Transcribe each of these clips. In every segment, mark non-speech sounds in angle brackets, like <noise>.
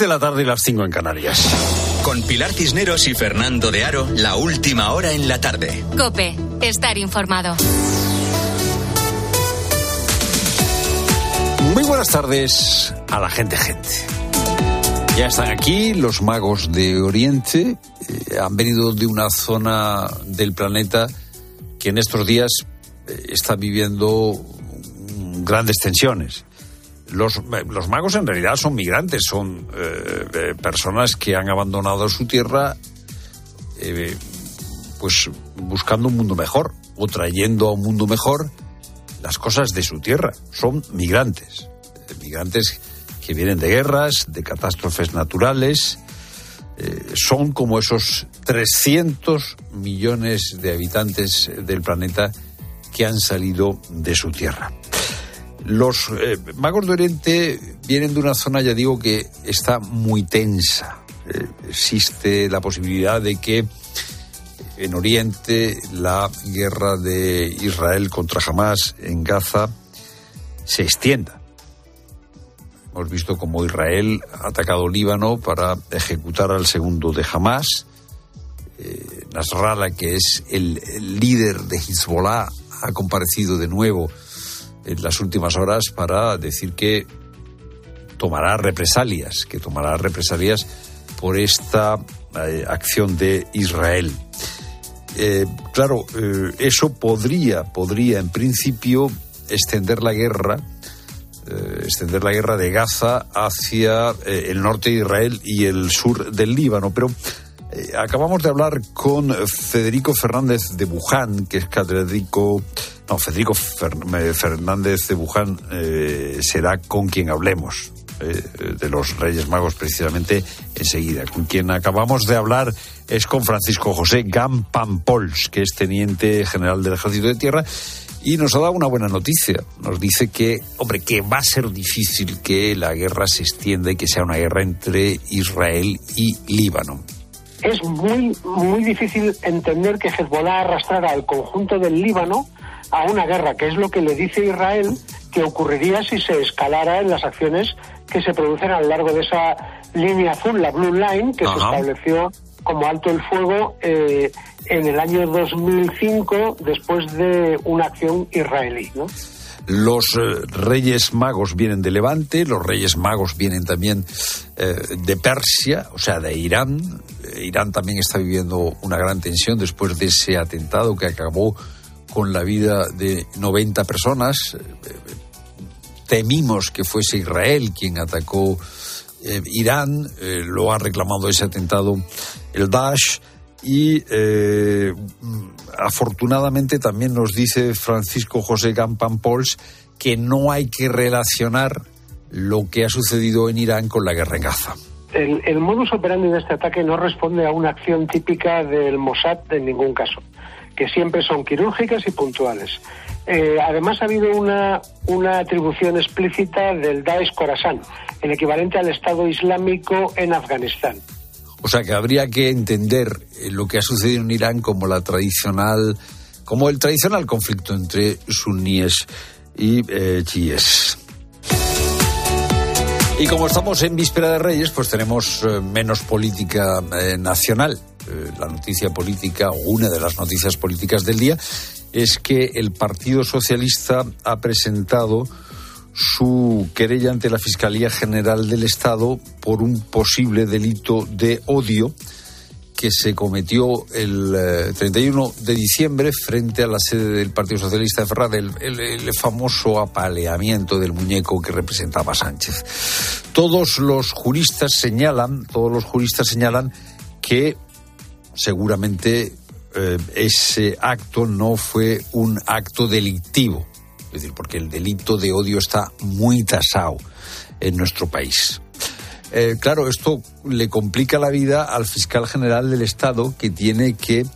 de la tarde y las 5 en Canarias. Con Pilar Cisneros y Fernando de Aro, la última hora en la tarde. Cope, estar informado. Muy buenas tardes a la gente, gente. Ya están aquí los magos de Oriente. Eh, han venido de una zona del planeta que en estos días eh, está viviendo grandes tensiones. Los, magos en realidad son migrantes, son eh, eh, personas que han abandonado su tierra eh, pues buscando un mundo mejor o trayendo a un mundo mejor las cosas de su tierra. Son migrantes, migrantes que vienen de guerras, de catástrofes naturales. son como esos 300 millones de habitantes del planeta que han salido de su tierra. Los eh, magos de Oriente vienen de una zona, ya digo, que está muy tensa. Eh, existe la posibilidad de que en Oriente la guerra de Israel contra Hamas en Gaza se extienda. Hemos visto cómo Israel ha atacado Líbano para ejecutar al segundo de Hamas. Eh, Nasrallah, que es el líder de Hezbollah, ha comparecido de nuevo en las últimas horas para decir que tomará represalias, que tomará represalias por esta eh, acción de Israel. Eh, claro, eh, eso podría, podría en principio extender la guerra, extender la guerra de Gaza hacia el norte de Israel y el sur del Líbano, pero acabamos de hablar con Federico Fernández de Buján, que es catedrático no, Federico Fernández de Buján eh, será con quien hablemos. Eh, de los Reyes Magos precisamente enseguida. Con quien acabamos de hablar es con Francisco José Gampampols, que es teniente general del Ejército de Tierra y nos ha dado una buena noticia. Nos dice que, hombre, que va a ser difícil que la guerra se extienda y que sea una guerra entre Israel y Líbano. Es muy, muy difícil entender que Hezbollah arrastrara al conjunto del Líbano a una guerra, que es lo que le dice Israel que ocurriría si se escalara en las acciones que se producen a lo largo de esa línea azul, la Blue Line, que se estableció como alto el fuego eh, en el año 2005 después de una acción israelí. Los eh, Reyes Magos vienen de Levante, los Reyes Magos vienen también eh, de Persia, o sea, de Irán. Irán también está viviendo una gran tensión después de ese atentado que acabó con la vida de 90 personas. Temimos que fuese Israel quien atacó eh, Irán, eh, lo ha reclamado ese atentado el Daesh y eh, afortunadamente también nos dice Francisco José Gampampols que no hay que relacionar lo que ha sucedido en Irán con la guerra en Gaza. El modus operandi de este ataque no responde a una acción típica del Mossad en ningún caso que siempre son quirúrgicas y puntuales. Eh, además ha habido una, una atribución explícita del Daesh Khorasan, el equivalente al Estado Islámico en Afganistán. O sea que habría que entender eh, lo que ha sucedido en Irán como la tradicional, como el tradicional conflicto entre suníes y eh, chiíes. Y como estamos en víspera de Reyes, pues tenemos menos política nacional. Eh, la noticia política o una de las noticias políticas del día es que el Partido Socialista ha presentado su querella ante la Fiscalía General del Estado por un posible delito de odio que se cometió el 31 eh, de diciembre frente a la sede del Partido Socialista de Ferrara, el, el, famoso apaleamiento del muñeco que representaba a Sánchez. Todos los juristas señalan, todos los juristas señalan que seguramente eh, ese acto no fue un acto delictivo, es decir, porque el delito de odio está muy tasado en nuestro país. Eh, claro, esto le complica la vida al fiscal general del Estado que tiene que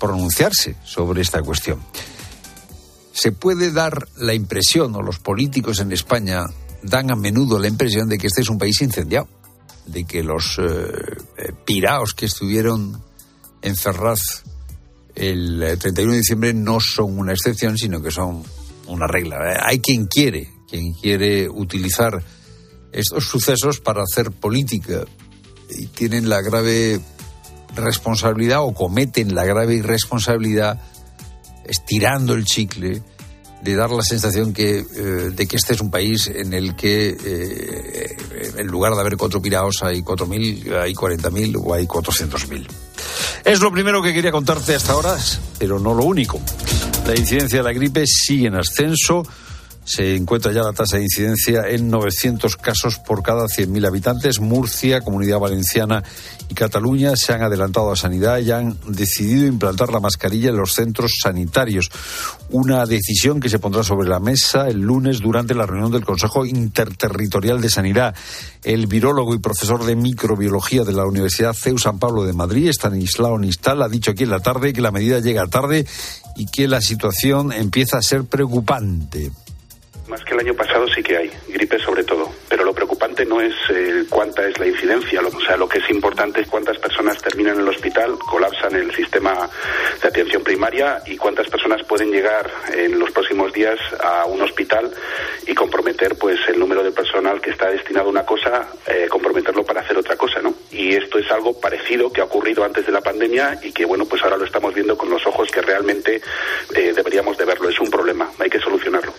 pronunciarse sobre esta cuestión. Se puede dar la impresión, o los políticos en España dan a menudo la impresión de que este es un país incendiado, de que los eh, piraos que estuvieron en Ferraz el 31 de diciembre no son una excepción, sino que son una regla. Hay quien quiere, quien quiere utilizar estos sucesos para hacer política y tienen la grave responsabilidad o cometen la grave irresponsabilidad estirando el chicle de dar la sensación que, eh, de que este es un país en el que eh, en lugar de haber cuatro piraos hay cuatro mil, hay cuarenta mil o hay cuatrocientos mil. Es lo primero que quería contarte hasta ahora, pero no lo único. La incidencia de la gripe sigue en ascenso se encuentra ya la tasa de incidencia en 900 casos por cada 100.000 habitantes. Murcia, Comunidad Valenciana y Cataluña se han adelantado a sanidad y han decidido implantar la mascarilla en los centros sanitarios. Una decisión que se pondrá sobre la mesa el lunes durante la reunión del Consejo Interterritorial de Sanidad. El virólogo y profesor de microbiología de la Universidad CEU San Pablo de Madrid, Stanislao Nistal, ha dicho aquí en la tarde que la medida llega tarde y que la situación empieza a ser preocupante. Más que el año pasado sí que hay, gripe sobre todo, pero lo preocupante no es eh, cuánta es la incidencia, o sea, lo que es importante es cuántas personas terminan en el hospital, colapsan el sistema de atención primaria y cuántas personas pueden llegar en los próximos días a un hospital y comprometer pues el número de personal que está destinado a una cosa, eh, comprometerlo para hacer otra cosa, ¿no? Y esto es algo parecido que ha ocurrido antes de la pandemia y que bueno, pues ahora lo estamos viendo con los ojos que realmente eh, deberíamos de verlo, es un problema, hay que solucionarlo.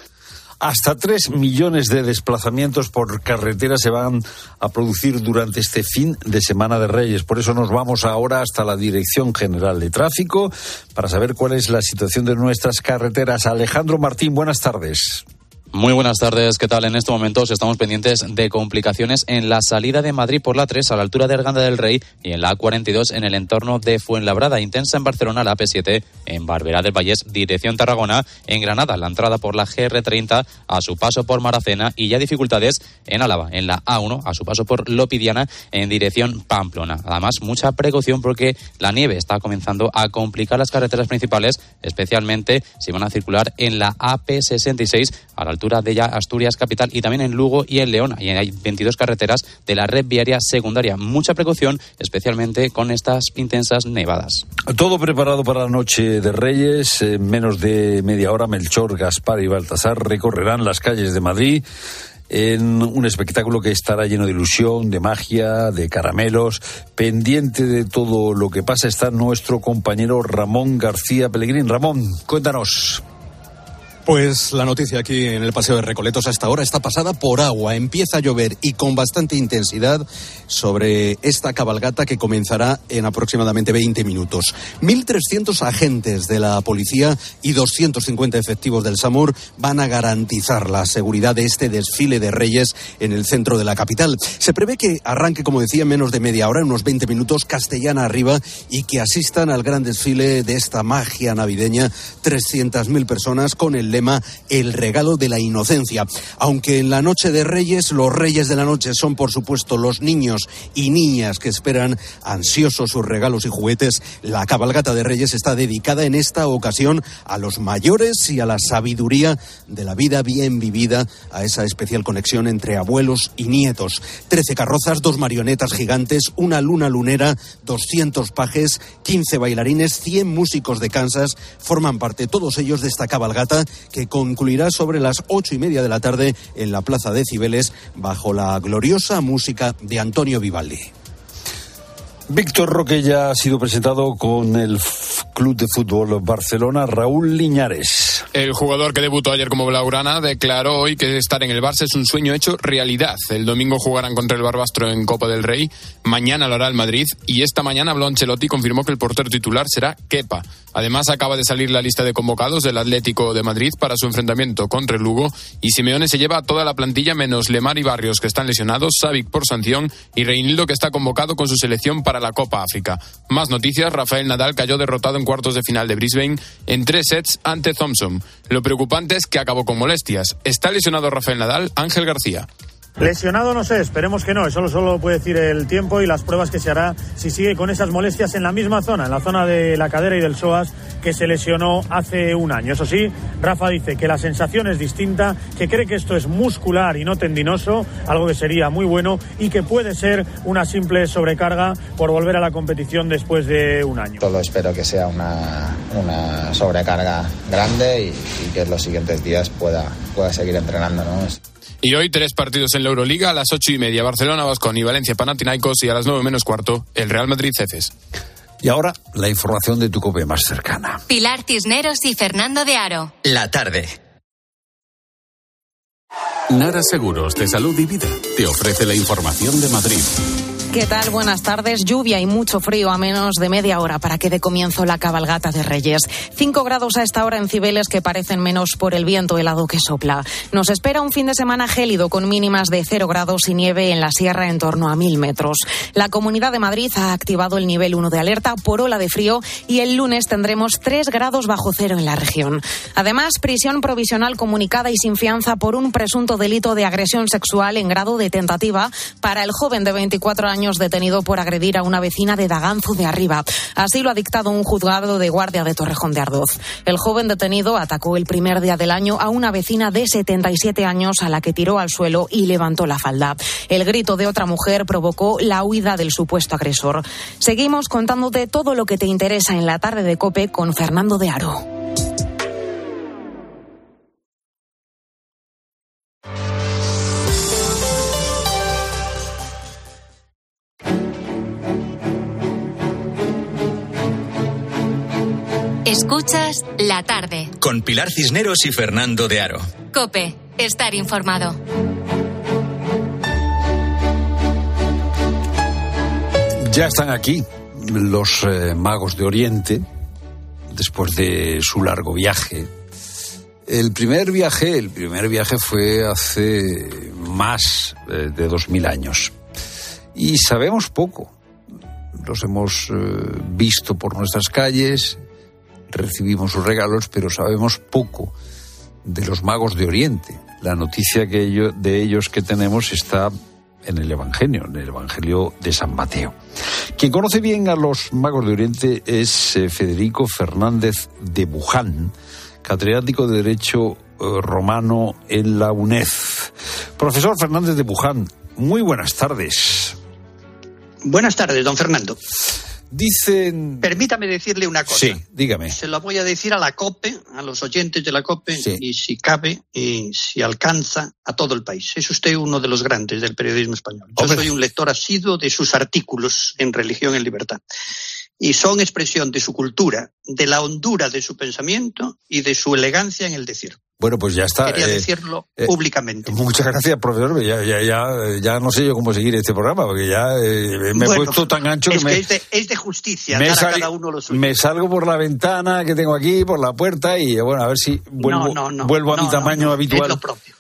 Hasta tres millones de desplazamientos por carretera se van a producir durante este fin de Semana de Reyes. Por eso nos vamos ahora hasta la Dirección General de Tráfico para saber cuál es la situación de nuestras carreteras. Alejandro Martín, buenas tardes. Muy buenas tardes, ¿qué tal? En estos momentos estamos pendientes de complicaciones en la salida de Madrid por la 3 a la altura de Arganda del Rey y en la A42 en el entorno de Fuenlabrada, intensa en Barcelona, la AP7 en Barberá del Vallés, dirección Tarragona, en Granada, la entrada por la GR30 a su paso por Maracena y ya dificultades en Álava, en la A1 a su paso por Lopidiana en dirección Pamplona. Además, mucha precaución porque la nieve está comenzando a complicar las carreteras principales, especialmente si van a circular en la AP66 a la altura de ya Asturias capital y también en Lugo y en León. Y hay 22 carreteras de la red viaria secundaria. Mucha precaución, especialmente con estas intensas nevadas. Todo preparado para la noche de Reyes. En menos de media hora, Melchor, Gaspar y Baltasar recorrerán las calles de Madrid en un espectáculo que estará lleno de ilusión, de magia, de caramelos. Pendiente de todo lo que pasa está nuestro compañero Ramón García Pellegrín. Ramón, cuéntanos. Pues la noticia aquí en el Paseo de Recoletos hasta ahora está pasada por agua. Empieza a llover y con bastante intensidad sobre esta cabalgata que comenzará en aproximadamente 20 minutos. 1.300 agentes de la policía y 250 efectivos del SAMUR van a garantizar la seguridad de este desfile de reyes en el centro de la capital. Se prevé que arranque, como decía, menos de media hora, unos 20 minutos, castellana arriba, y que asistan al gran desfile de esta magia navideña 300.000 personas con el lema El regalo de la inocencia. Aunque en la noche de Reyes, los reyes de la noche son por supuesto los niños y niñas que esperan ansiosos sus regalos y juguetes, la cabalgata de Reyes está dedicada en esta ocasión a los mayores y a la sabiduría de la vida bien vivida, a esa especial conexión entre abuelos y nietos. Trece carrozas, dos marionetas gigantes, una luna lunera, 200 pajes, 15 bailarines, 100 músicos de Kansas forman parte todos ellos de esta cabalgata que concluirá sobre las ocho y media de la tarde en la Plaza de Cibeles bajo la gloriosa música de Antonio Vivaldi. Víctor Roque ya ha sido presentado con el Club de Fútbol Barcelona, Raúl Liñares. El jugador que debutó ayer como Blaugrana declaró hoy que estar en el Barça es un sueño hecho realidad. El domingo jugarán contra el Barbastro en Copa del Rey, mañana lo hará el Madrid y esta mañana habló confirmó que el portero titular será Kepa. Además acaba de salir la lista de convocados del Atlético de Madrid para su enfrentamiento contra el Lugo y Simeone se lleva a toda la plantilla menos Lemar y Barrios que están lesionados, Savic por sanción y Reinildo que está convocado con su selección para la Copa África. Más noticias, Rafael Nadal cayó derrotado en cuartos de final de Brisbane en tres sets ante Thompson. Lo preocupante es que acabó con molestias. ¿Está lesionado Rafael Nadal? Ángel García. Lesionado no sé, esperemos que no, eso solo puede decir el tiempo y las pruebas que se hará si sigue con esas molestias en la misma zona, en la zona de la cadera y del psoas que se lesionó hace un año. Eso sí, Rafa dice que la sensación es distinta, que cree que esto es muscular y no tendinoso, algo que sería muy bueno y que puede ser una simple sobrecarga por volver a la competición después de un año. Solo espero que sea una, una sobrecarga grande y, que en los siguientes días pueda, pueda seguir entrenando. Y hoy tres partidos en la Euroliga a las ocho y media. Barcelona, Vascon y Valencia, Panathinaikos y a las nueve menos cuarto el Real Madrid Cefes. Y ahora la información de tu cope más cercana. Pilar Cisneros y Fernando de Aro. La tarde. Nara Seguros de Salud y Vida te ofrece la información de Madrid. ¿Qué tal? Buenas tardes. Lluvia y mucho frío a menos de media hora para que dé comienzo la cabalgata de Reyes. Cinco grados a esta hora en Cibeles que parecen menos por el viento helado que sopla. Nos espera un fin de semana gélido con mínimas de cero grados y nieve en la sierra en torno a mil metros. La Comunidad de Madrid ha activado el nivel 1 de alerta por ola de frío y el lunes tendremos tres grados bajo cero en la región. Además, prisión provisional comunicada y sin fianza por un presunto delito de agresión sexual en grado de tentativa para el joven de 24 años detenido por agredir a una vecina de Daganzo de Arriba. Así lo ha dictado un juzgado de guardia de Torrejón de Ardoz. El joven detenido atacó el primer día del año a una vecina de 77 años a la que tiró al suelo y levantó la falda. El grito de otra mujer provocó la huida del supuesto agresor. Seguimos contándote todo lo que te interesa en la tarde de Cope con Fernando de Aro. Escuchas la tarde. Con Pilar Cisneros y Fernando de Aro. Cope, estar informado. Ya están aquí los eh, magos de Oriente, después de su largo viaje. El primer viaje, el primer viaje fue hace más eh, de dos mil años. Y sabemos poco. Los hemos eh, visto por nuestras calles, recibimos sus regalos, pero sabemos poco de los magos de Oriente. La noticia que de ellos que tenemos está en el Evangelio, en el Evangelio de San Mateo. Quien conoce bien a los magos de Oriente es eh, Federico Fernández de Buján, catedrático de Derecho eh, Romano en la UNED. Profesor Fernández de Buján, muy buenas tardes. Buenas tardes, don Fernando. Dicen. Permítame decirle una cosa. Sí, dígame. Se lo voy a decir a la COPE, a los oyentes de la COPE, y si cabe, y si alcanza, a todo el país. Es usted uno de los grandes del periodismo español. Yo soy un lector asiduo de sus artículos en Religión en Libertad. Y son expresión de su cultura, de la hondura de su pensamiento y de su elegancia en el decir. Bueno, pues ya está. Quería eh, decirlo eh, públicamente. Muchas gracias, profesor. Ya, ya, ya, ya, no sé yo cómo seguir este programa, porque ya eh, me he puesto tan ancho que, me, es, de, es de justicia, me dar a cada uno lo suyo. Me salgo por la ventana que tengo aquí, por la puerta, y bueno, a ver si vuelvo, vuelvo a mi tamaño habitual. Es lo propio.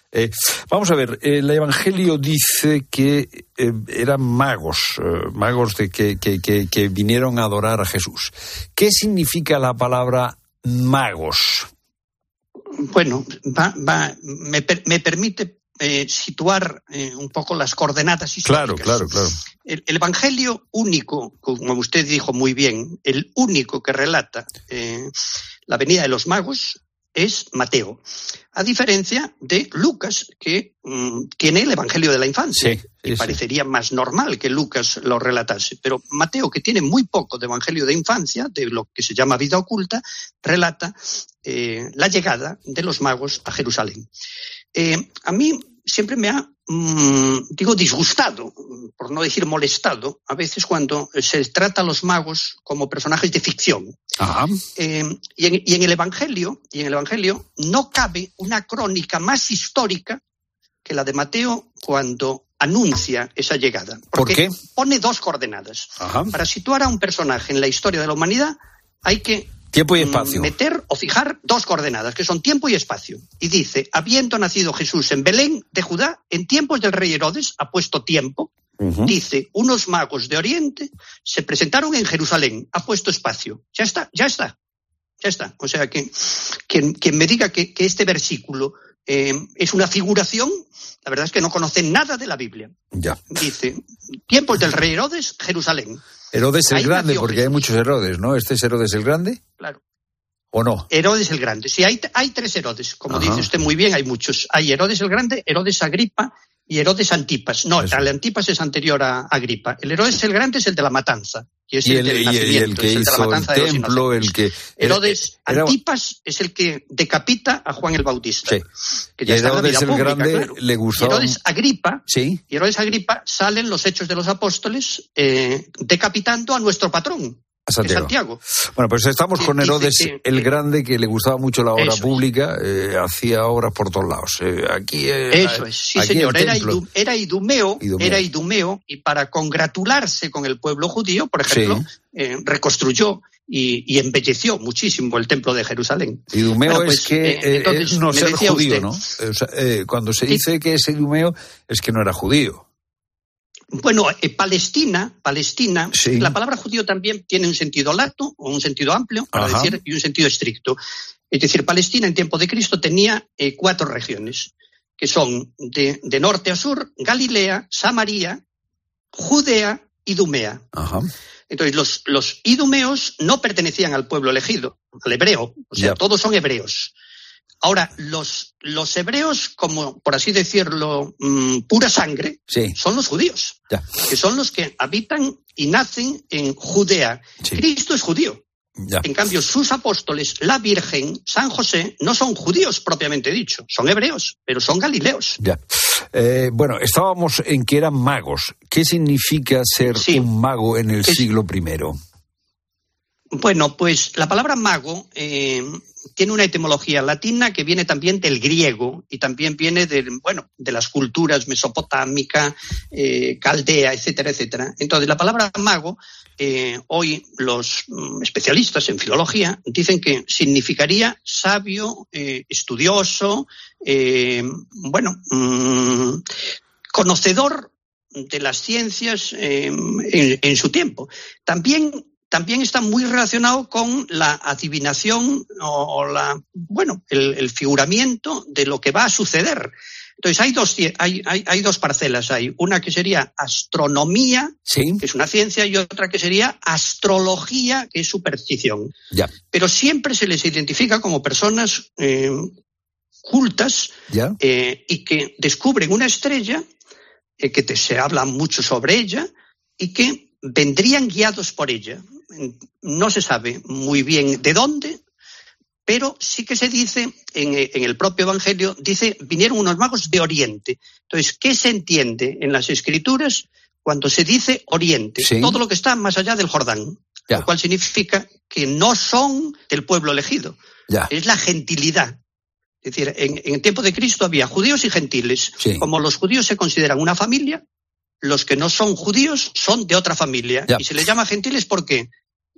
Vamos a ver, el Evangelio dice que eran magos, magos de que, que, que, que vinieron a adorar a Jesús. ¿Qué significa la palabra magos? bueno, va, va, me, me permite eh, situar eh, un poco las coordenadas históricas. Claro, claro, claro. El, el, Evangelio único, como usted dijo muy bien, el único que relata eh, la venida de los magos es Mateo, a diferencia de Lucas, que mm, tiene el Evangelio de la infancia. Sí, y parecería más normal que Lucas lo relatase. Pero Mateo, que tiene muy poco de Evangelio de infancia, de lo que se llama vida oculta, relata eh, la llegada de los magos a Jerusalén. Eh, a mí siempre me ha, mmm, digo, disgustado, por no decir molestado, a veces cuando se trata a los magos como personajes de ficción. Eh, y, en, y, en, el Evangelio, y en el Evangelio no cabe una crónica más histórica que la de Mateo cuando anuncia esa llegada. Porque ¿Por qué? pone dos coordenadas. Ajá. Para situar a un personaje en la historia de la humanidad hay que Tiempo y espacio. Meter o fijar dos coordenadas, que son tiempo y espacio. Y dice, habiendo nacido Jesús en Belén de Judá, en tiempos del rey Herodes, ha puesto tiempo, uh -huh. dice, unos magos de Oriente se presentaron en Jerusalén, ha puesto espacio. Ya está, ya está, ya está. O sea que quien, quien me diga que, que este versículo eh, es una figuración, la verdad es que no conoce nada de la Biblia. Ya. Dice, tiempos del rey Herodes, Jerusalén. Herodes el Grande, porque Jesús. hay muchos Herodes, ¿no? ¿Este es Herodes el Grande? Claro. ¿O no? Herodes el Grande. Sí, hay, hay tres Herodes, como Ajá. dice usted muy bien, hay muchos. Hay Herodes el Grande, Herodes Agripa y Herodes Antipas. No, el Antipas es anterior a Agripa. El Herodes el Grande es el de la matanza. Y es Y el, el, del y el- y el nacimiento, que es el de la hizo el matanza de los templo, el que... Herodes era- Antipas es el que decapita a Juan el Bautista. Sí. Que Y ya está en la Herodes vida el pública, Grande claro. le gustaba... Herodes Agripa, Sí, y Herodes Agripa salen los hechos de los apóstoles eh, decapitando a nuestro patrón, Santiago. Santiago. Bueno, pues estamos Sí, con Herodes el Grande, que le gustaba mucho la obra Eso es. pública, eh, hacía obras por todos lados. Eh, aquí, eh, Eso es, sí aquí señor, era, templo. idu- era idumeo, Idumeo. era idumeo, y para congratularse con el pueblo judío, por ejemplo, Sí. eh, reconstruyó y, y embelleció muchísimo el templo de Jerusalén. Idumeo Bueno, pues, es que entonces, es no ser judío, usted- ¿no? O sea, cuando se Sí. dice que es idumeo, es que no era judío. Bueno, eh, Palestina, Palestina, Sí. la palabra judío también tiene un sentido lato o un sentido amplio, para Ajá. decir, y un sentido estricto. Es decir, Palestina en tiempo de Cristo tenía eh, cuatro regiones, que son de, de norte a sur, Galilea, Samaria, Judea y Idumea. Ajá. Entonces, los, los idumeos no pertenecían al pueblo elegido, al hebreo, o sea, todos son hebreos. Ahora, los, los hebreos, como por así decirlo, mm, pura sangre, Sí, son los judíos, ya. que son los que habitan y nacen en Judea. Sí. Cristo es judío. Ya. En cambio, sus apóstoles, la Virgen, San José, no son judíos propiamente dicho, son hebreos, pero son galileos. Ya. Eh, bueno, estábamos en que eran magos. ¿Qué significa ser Sí. un mago en el Es- siglo primero? Bueno, pues la palabra mago eh, tiene una etimología latina que viene también del griego y también viene de, bueno, de las culturas mesopotámica, eh, caldea, etcétera, etcétera. Entonces, la palabra mago, eh, hoy los mm, especialistas en filología dicen que significaría sabio, estudioso, bueno, mm, conocedor de las ciencias en, en su tiempo. También también está muy relacionado con la adivinación o, o la, bueno, el, el figuramiento de lo que va a suceder. Entonces hay dos, hay, hay, hay dos parcelas. Hay una que sería astronomía, Sí, que es una ciencia, y otra que sería astrología, que es superstición. ya, Pero siempre se les identifica como personas eh, cultas ya. eh, y que descubren una estrella, eh, que te- se habla mucho sobre ella y que vendrían guiados por ella. No se sabe muy bien de dónde, pero sí que se dice en, en el propio Evangelio, dice, vinieron unos magos de Oriente. Entonces, ¿qué se entiende en las escrituras cuando se dice Oriente? Sí. Todo lo que está más allá del Jordán, Ya. lo cual significa que no son del pueblo elegido Ya. es la gentilidad. Es decir, en, en el tiempo de Cristo había judíos y gentiles. Sí. Como los judíos se consideran una familia, los que no son judíos son de otra familia. Ya. Y se les llama gentiles ¿por qué?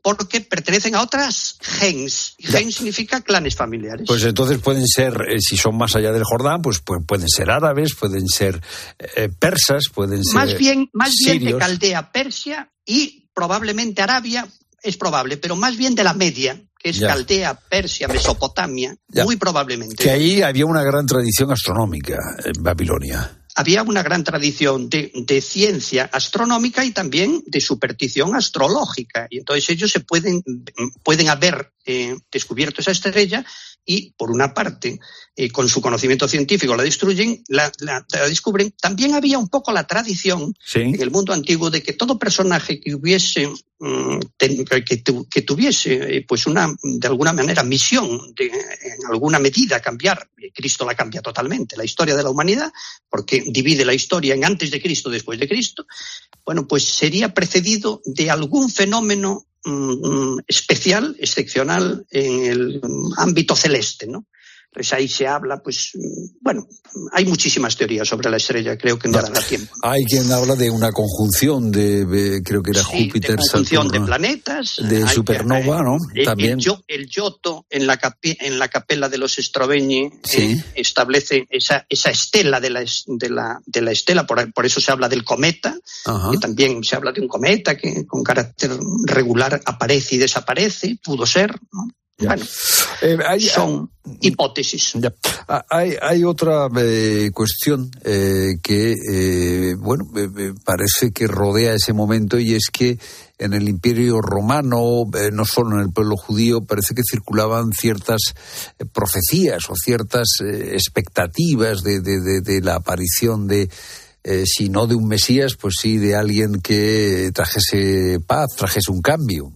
Porque pertenecen a otras gens. Y gens significa clanes familiares. Pues entonces pueden ser, eh, si son más allá del Jordán, pues, pu- pueden ser árabes, pueden ser eh, persas, pueden ser más bien, más bien de. Caldea, Persia y probablemente Arabia, es probable, pero más bien de la media, que es Ya. Caldea, Persia, Mesopotamia, Ya. muy probablemente. Que ahí había una gran tradición astronómica en Babilonia. Había una gran tradición de, de ciencia astronómica y también de superstición astrológica. Y entonces ellos se pueden, pueden haber eh, descubierto esa estrella y, por una parte, eh, con su conocimiento científico la destruyen, la, la- la descubren. También había un poco la tradición Sí. en el mundo antiguo de que todo personaje que hubiese mm, que, tu- que tuviese eh, pues una de alguna manera misión de en alguna medida cambiar Cristo la cambia totalmente la historia de la humanidad porque divide la historia en antes de Cristo después de Cristo bueno pues sería precedido de algún fenómeno especial excepcional en el mm, ámbito celeste no pues ahí se habla, pues, bueno, hay muchísimas teorías sobre la estrella, creo que no dará tiempo. Hay quien habla de una conjunción de, de- creo que era Sí, Júpiter, de conjunción de planetas. de supernova, ¿no? el, También. el Giotto en la, capi- en la capela de los Sí. eh, establece esa, esa estela de la, es- de la, de la estela, por, por eso se habla del cometa, Ajá. que también se habla de un cometa que con carácter regular aparece y desaparece, pudo ser. ¿no? Ya. Bueno, Eh, hay- son hipótesis. Ya. Ah, Hay, hay otra eh, cuestión eh, que, eh, bueno, parece que rodea ese momento y es que en el Imperio Romano, no solo en el pueblo judío, parece que circulaban ciertas profecías o ciertas expectativas de, de- de- de la aparición de eh, si no de un Mesías, pues sí de alguien que trajese paz, trajese un cambio.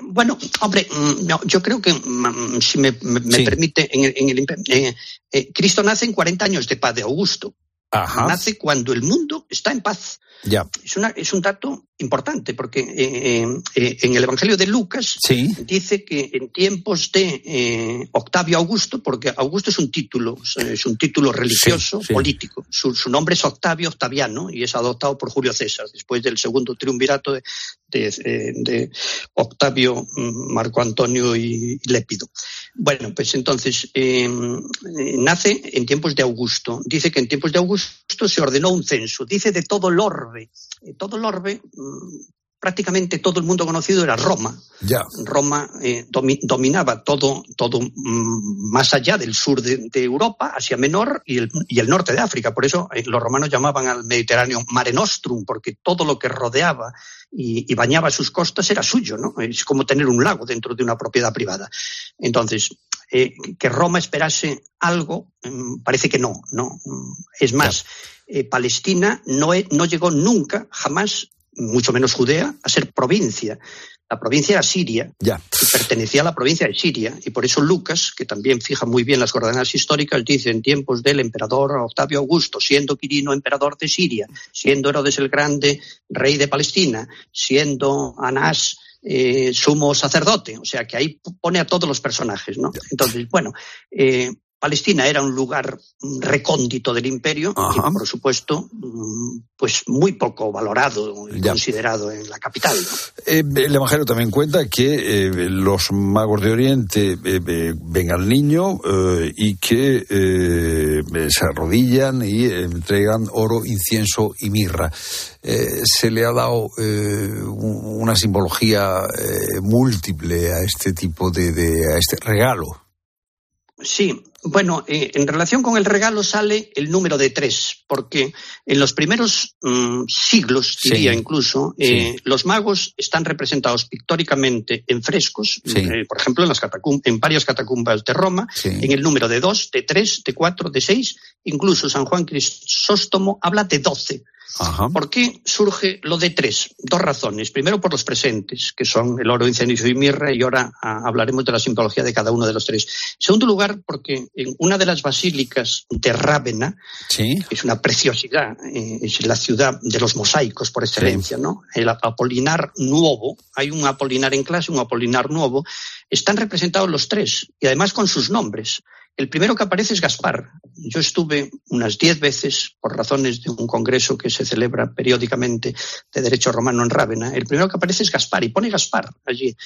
Bueno, hombre, mm, no, yo creo que, mm, si me, me- me Sí. permite, en el, en el imper- eh, eh, Cristo nace en 40 años de paz de Augusto. Ajá. Nace cuando el mundo está en paz. Ya. Es, una, es un dato importante porque eh, eh, eh, en el Evangelio de Lucas Sí. dice que en tiempos de eh, Octavio Augusto, porque Augusto es un título, es un título religioso, Sí, sí. político. Su, su nombre es Octavio Octaviano y es adoptado por Julio César después del segundo triunvirato de, de, de Octavio, mm, Marco Antonio y Lépido. Bueno, pues entonces eh, nace en tiempos de Augusto. Dice que en tiempos de Augusto se ordenó un censo. Dice de todo el orbe. Eh, todo el orbe, mm, prácticamente todo el mundo conocido era Roma. Ya. Roma eh, domi- dominaba todo, todo mm, más allá del sur de, de Europa, Asia Menor y el, y el norte de África. Por eso eh, los romanos llamaban al Mediterráneo Mare Nostrum, porque todo lo que rodeaba y, y bañaba sus costas era suyo, ¿no? Es como tener un lago dentro de una propiedad privada. Entonces, eh, que Roma esperase algo, mm, parece que no, no. Es más, eh, Palestina no, no llegó nunca, jamás, mucho menos Judea, a ser provincia. La provincia era Siria Ya. y pertenecía a la provincia de Siria. Y por eso Lucas, que también fija muy bien las coordenadas históricas, dice en tiempos del emperador Octavio Augusto, siendo Quirino emperador de Siria, siendo Herodes el Grande rey de Palestina, siendo Anás eh, sumo sacerdote. O sea que ahí pone a todos los personajes, ¿no? Entonces, bueno, eh, Palestina era un lugar mm, recóndito del imperio y, por supuesto, mm, pues muy poco valorado y Ya. considerado en la capital. ¿no? Eh, el Evangelio también cuenta que eh, los magos de Oriente eh, eh, ven al niño eh, y que eh, se arrodillan y entregan oro, incienso y mirra. Eh, se le ha dado eh, un- una simbología eh, múltiple a este tipo de, de- a este regalo. Sí, bueno, eh, en relación con el regalo sale el número de tres, porque en los primeros mm, siglos, Sí. diría incluso, eh, Sí. los magos están representados pictóricamente en frescos, Sí. eh, por ejemplo, en, las en varias catacumbas de Roma, en el número de dos, de tres, de cuatro, de seis, incluso San Juan Crisóstomo habla de doce. Ajá. ¿Por qué surge lo de tres? Dos razones. Primero, por los presentes, que son el oro, incienso y mirra, y ahora ah, hablaremos de la simbología de cada uno de los tres. En segundo lugar, porque en una de las basílicas de Rávena, Sí. que es una preciosidad, eh, es la ciudad de los mosaicos por excelencia, ¿no? El Apolinar Nuevo, hay un Apolinar en clase, un Apolinar Nuevo, están representados los tres, y además con sus nombres. El primero que aparece es Gaspar. Yo estuve unas diez veces por razones de un congreso que se celebra periódicamente de derecho romano en Rávena. El primero que aparece es Gaspar y pone Gaspar allí.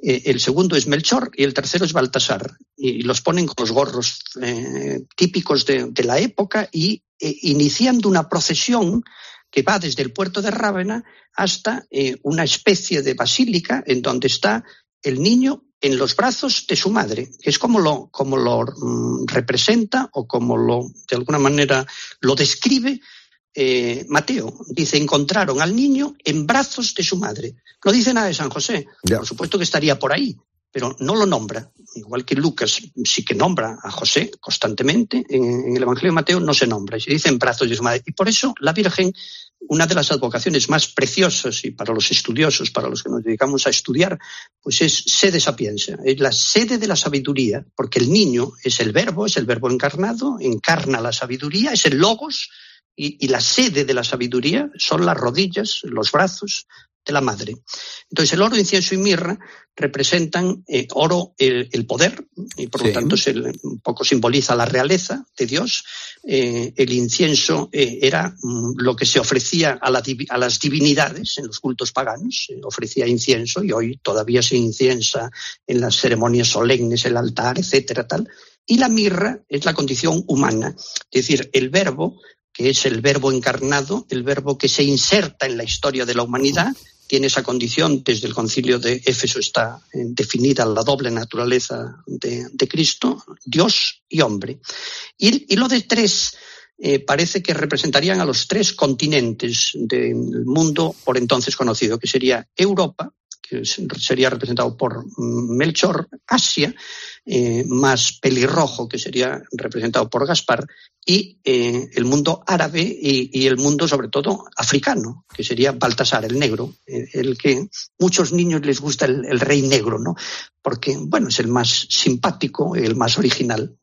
Eh, el segundo es Melchor y el tercero es Baltasar. Y, los ponen con los gorros eh, típicos de, la época y eh, iniciando una procesión que va desde el puerto de Rávena hasta eh, una especie de basílica en donde está el niño en los brazos de su madre. Es como lo, como lo mm, representa o como lo, de alguna manera, lo describe eh, Mateo. Dice, encontraron al niño en brazos de su madre. No dice nada de San José. Ya. Por supuesto que estaría por ahí, pero no lo nombra. Igual que Lucas sí que nombra a José constantemente, en, en el Evangelio de Mateo no se nombra, se dice en brazos de su madre. Y por eso la Virgen, una de las advocaciones más preciosas y para los estudiosos, para los que nos dedicamos a estudiar, pues es sede sapienza, es la sede de la sabiduría, porque el niño es el verbo, es el verbo encarnado, encarna la sabiduría, es el logos, y, y la sede de la sabiduría son las rodillas, los brazos de la madre. Entonces, el oro, incienso y mirra representan eh, oro, el, el poder, y por Sí. lo tanto se, un poco simboliza la realeza de Dios. Eh, el incienso eh, era mm, lo que se ofrecía a, las divinidades en los cultos paganos, ofrecía incienso y hoy todavía se inciensa en las ceremonias solemnes, el altar, etcétera, tal. Y la mirra es la condición humana, es decir, el verbo que es el verbo encarnado, el verbo que se inserta en la historia de la humanidad, tiene esa condición, desde el concilio de Éfeso está eh, definida la doble naturaleza de Cristo, Dios y hombre. Y, lo de tres eh, parece que representarían a los tres continentes del mundo por entonces conocido, que sería Europa, que sería representado por Melchor, Asia, eh, más pelirrojo, que sería representado por Gaspar, y eh, el mundo árabe y, el mundo, sobre todo, africano, que sería Baltasar, el negro, el que muchos niños les gusta el, el, rey negro, ¿no? Porque, bueno, es el más simpático, el más original.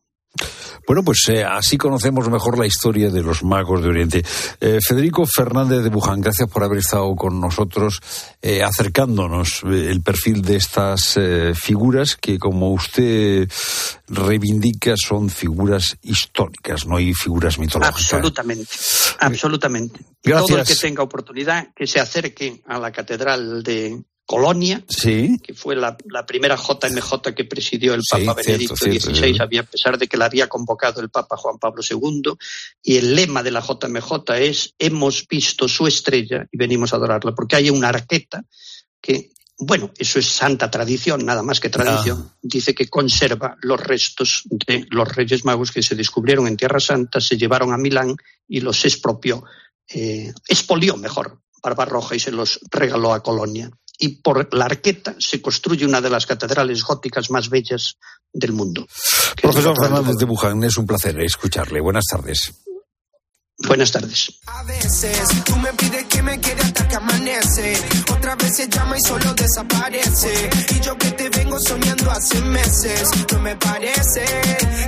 Bueno, pues eh, así conocemos mejor la historia de los magos de Oriente. Eh, Federico Fernández de Buján, gracias por haber estado con nosotros eh, acercándonos el perfil de estas figuras que, como usted reivindica, son figuras históricas, no hay figuras mitológicas. Absolutamente, absolutamente. Todo el que tenga oportunidad que se acerque a la catedral de, Colonia, que fue la, primera JMJ que presidió el Papa Benedicto XVI, a pesar de que la había convocado el Papa Juan Pablo II, y el lema de la JMJ es hemos visto su estrella y venimos a adorarla, porque hay una arqueta que, bueno, eso es santa tradición, nada más que tradición, ah. dice que conserva los restos de los Reyes Magos que se descubrieron en Tierra Santa, se llevaron a Milán y los expropió, eh, expolió mejor Barbarroja y se los regaló a Colonia y por la arqueta se construye una de las catedrales góticas más bellas del mundo. Profesor Fernández de Buján, es un placer escucharle. Buenas tardes. Buenas tardes. A veces tú me pides que me quede hasta que amanece. Otra vez se llama y solo desaparece. Y yo que te vengo soñando hace meses. No me parece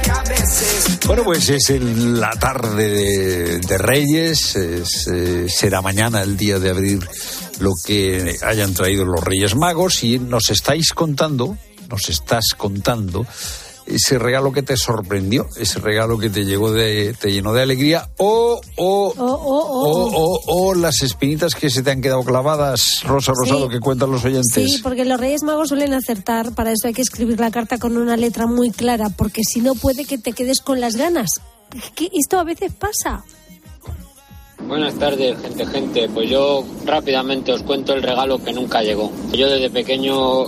que a veces. Bueno, pues es la tarde de, Reyes. Eh, será mañana el día de abrir lo que hayan traído los Reyes Magos y nos estáis contando, nos estás contando ese regalo que te sorprendió, ese regalo que te llegó de, te llenó de alegría o o, o, o, las espinitas que se te han quedado clavadas, Rosa Rosado, que cuentan los oyentes. Sí, porque los Reyes Magos suelen acertar, para eso hay que escribir la carta con una letra muy clara, porque si no puede que te quedes con las ganas. Que esto a veces pasa. Buenas tardes, gente, gente. Pues yo rápidamente os cuento el regalo que nunca llegó. Yo desde pequeño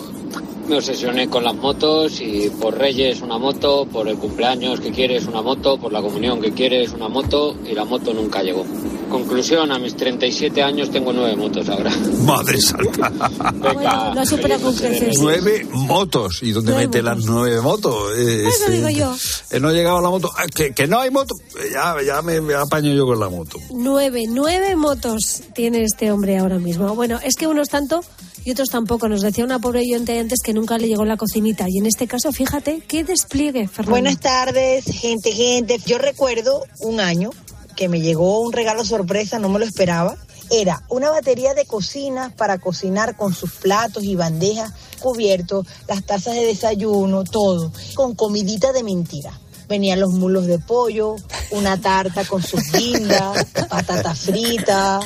me obsesioné con las motos y por Reyes una moto, por el cumpleaños que quieres una moto, por la comunión que quieres una moto y la moto nunca llegó. Conclusión, a mis 37 años tengo nueve motos ahora. <laughs> Madre santa. Venga, no supera con Nueve motos. ¿Y dónde mete las nueve motos? Eh, Eso digo yo. Eh, no llegaba la moto. Ah, ¿Que, que, no hay moto. Eh, ya, ya me, me, apaño yo con la moto. Nueve, nueve motos tiene este hombre ahora mismo. Bueno, es que unos tanto y otros tampoco. Nos decía una pobre oyente antes que nunca le llegó la cocinita. Y en este caso, fíjate, qué despliegue. Buenas tardes, gente, gente. Yo recuerdo un año que me llegó un regalo sorpresa, no me lo esperaba. Era una batería de cocina para cocinar con sus platos y bandejas cubiertos, las tazas de desayuno, todo, con comidita de mentira venían los mulos de pollo, una tarta con sus guindas, patata frita,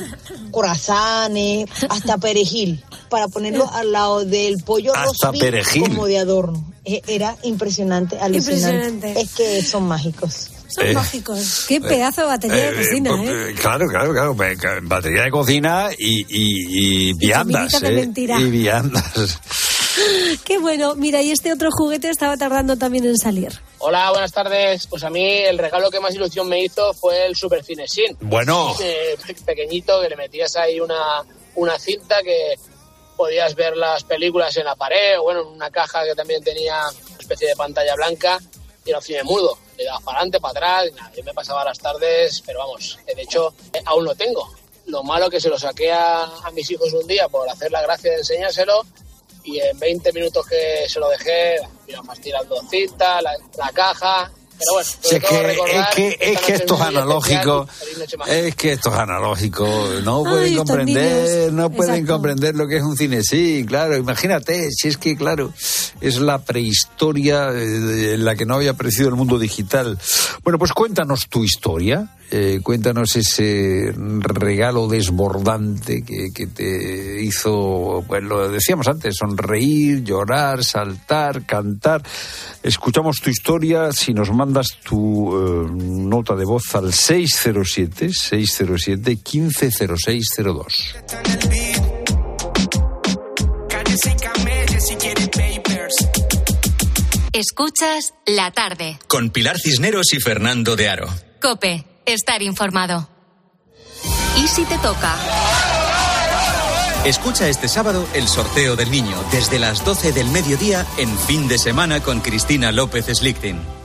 corazones, hasta perejil, para ponerlo al lado del pollo hasta perejil. como de adorno. E, era impresionante, alucinante. Es que son mágicos. Son eh, mágicos. Qué eh, pedazo de batería de eh, cocina, ¿eh? Claro, claro, claro. Batería de cocina y, y, y viandas. ¿eh? Y viandas. <laughs> Qué bueno. Mira, y este otro juguete estaba tardando también en salir. Hola, buenas tardes. Pues a mí el regalo que más ilusión me hizo fue el Super Cinesin. Bueno. pequeñito que le metías ahí una, una cinta que podías ver las películas en la pared o bueno, en una caja que también tenía una especie de pantalla blanca y era un cine mudo. Le dabas para adelante, para atrás, y yo me pasaba las tardes, pero vamos, de hecho, eh, aún lo tengo. Lo malo que se lo saqué a, a mis hijos un día por hacer la gracia de enseñárselo y en 20 minutos que se lo dejé, mira, más tirando cinta, la, la caja, pero bueno, es, que, es, que, esto es analógico, es que esto es analógico, no pueden comprender, no pueden comprender lo que es un cine, sí, claro, imagínate, si es que claro, es la prehistoria eh, en la que no había aparecido el mundo digital. Bueno, pues cuéntanos tu historia, eh, cuéntanos ese regalo desbordante que, te hizo, pues lo decíamos antes, sonreír, llorar, saltar, cantar. Escuchamos tu historia si nos mandas tu eh, nota de voz al 607 607 150602. Escuchas la tarde. Con Pilar Cisneros y Fernando de Aro. Cope estar informado. ¿Y si te toca? Escucha este sábado el sorteo del niño desde las 12 del mediodía en fin de semana con Cristina López Slichting.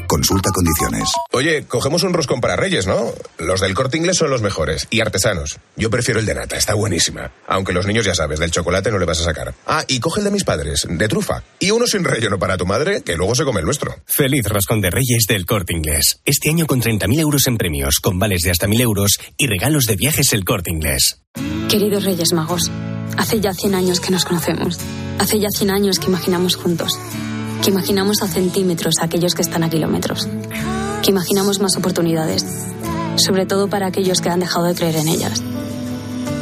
Consulta condiciones. Oye, cogemos un roscón para Reyes, ¿no? Los del corte inglés son los mejores y artesanos. Yo prefiero el de nata, está buenísima. Aunque los niños ya sabes, del chocolate no le vas a sacar. Ah, y coge el de mis padres, de trufa. Y uno sin relleno para tu madre, que luego se come el nuestro. Feliz roscón de Reyes del corte inglés. Este año con 30.000 euros en premios, con vales de hasta 1.000 euros y regalos de viajes el corte inglés. Queridos Reyes Magos, hace ya 100 años que nos conocemos. Hace ya 100 años que imaginamos juntos. Que imaginamos a centímetros a aquellos que están a kilómetros. Que imaginamos más oportunidades. Sobre todo para aquellos que han dejado de creer en ellas.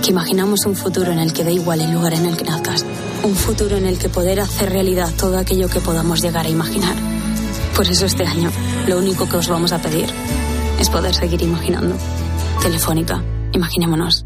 Que imaginamos un futuro en el que da igual el lugar en el que nazcas. Un futuro en el que poder hacer realidad todo aquello que podamos llegar a imaginar. Por eso este año, lo único que os vamos a pedir es poder seguir imaginando. Telefónica, imaginémonos.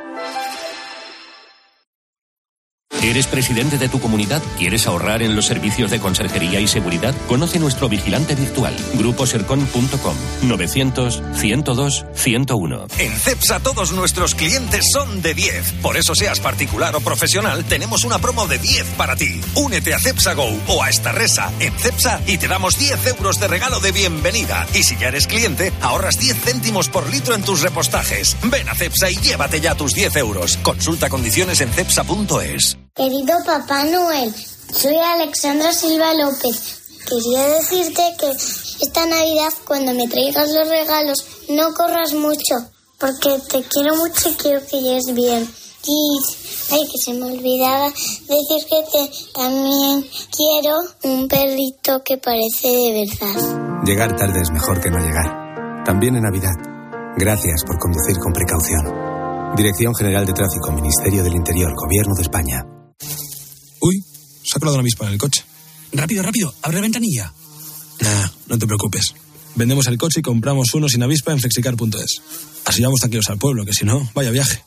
¿Eres presidente de tu comunidad? ¿Quieres ahorrar en los servicios de conserjería y seguridad? Conoce nuestro vigilante virtual, gruposercon.com 900 102 101. En CEPSA todos nuestros clientes son de 10. Por eso seas particular o profesional, tenemos una promo de 10 para ti. Únete a CEPSA Go o a esta resa en CEPSA y te damos 10 euros de regalo de bienvenida. Y si ya eres cliente, ahorras 10 céntimos por litro en tus repostajes. Ven a CEPSA y llévate ya tus 10 euros. Consulta condiciones en cepsa.es. Querido Papá Noel, soy Alexandra Silva López. Quería decirte que esta Navidad cuando me traigas los regalos no corras mucho, porque te quiero mucho y quiero que llegues bien. Y, ay, que se me olvidaba decir que te, también quiero un perrito que parece de verdad. Llegar tarde es mejor que no llegar. También en Navidad. Gracias por conducir con precaución. Dirección General de Tráfico, Ministerio del Interior, Gobierno de España. Uy, se ha colado una avispa en el coche. Rápido, rápido, abre la ventanilla. Nah, no te preocupes. Vendemos el coche y compramos uno sin avispa en flexicar.es. Así vamos tranquilos al pueblo, que si no, vaya viaje.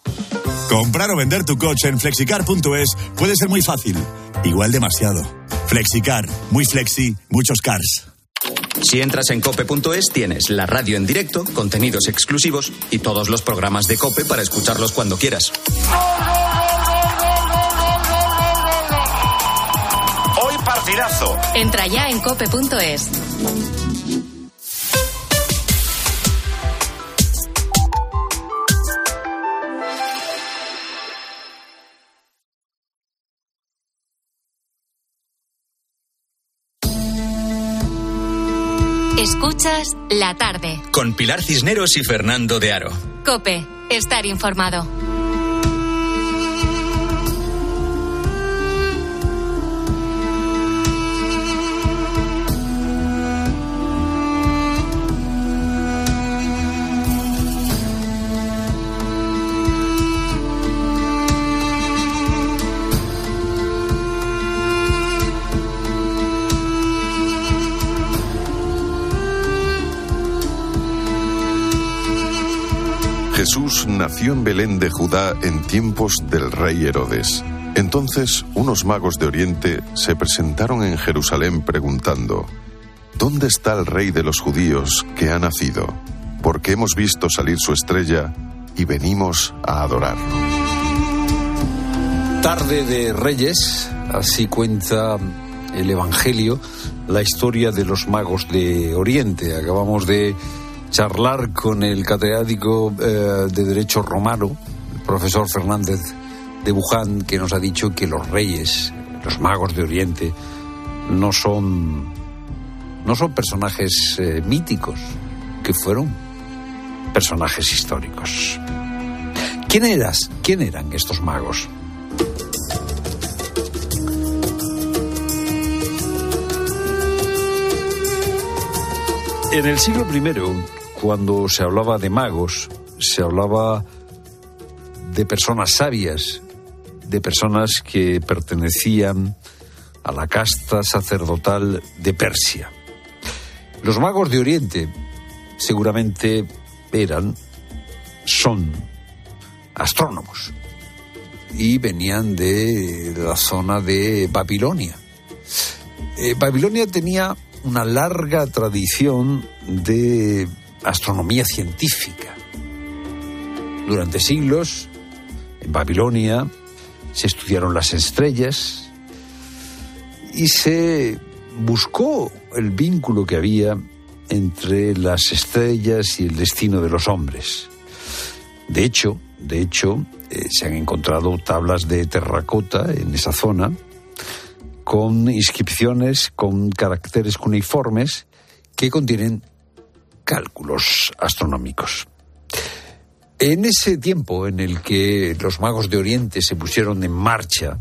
Comprar o vender tu coche en flexicar.es puede ser muy fácil. Igual demasiado. Flexicar, muy flexi, muchos cars. Si entras en cope.es tienes la radio en directo, contenidos exclusivos y todos los programas de cope para escucharlos cuando quieras. Partidazo. Entra ya en cope.es. Escuchas la tarde. Con Pilar Cisneros y Fernando de Aro. Cope, estar informado. Nació en Belén de Judá en tiempos del rey Herodes. Entonces unos magos de Oriente se presentaron en Jerusalén preguntando, ¿Dónde está el rey de los judíos que ha nacido? Porque hemos visto salir su estrella y venimos a adorarlo. Tarde de Reyes, así cuenta el Evangelio, la historia de los magos de Oriente. Acabamos de charlar con el catedrático eh, de Derecho Romano, el profesor Fernández de Buján, que nos ha dicho que los reyes, los magos de Oriente, no son, no son personajes eh, míticos, que fueron personajes históricos. ¿Quién eras? ¿Quién eran estos magos? En el siglo I, cuando se hablaba de magos, se hablaba de personas sabias, de personas que pertenecían a la casta sacerdotal de Persia. Los magos de Oriente seguramente eran, son astrónomos y venían de la zona de Babilonia. Eh, Babilonia tenía una larga tradición de astronomía científica. Durante siglos, en Babilonia, se estudiaron las estrellas y se buscó el vínculo que había entre las estrellas y el destino de los hombres. De hecho, de hecho, eh, se han encontrado tablas de terracota en esa zona con inscripciones con caracteres cuneiformes que contienen cálculos astronómicos. En ese tiempo en el que los magos de Oriente se pusieron en marcha,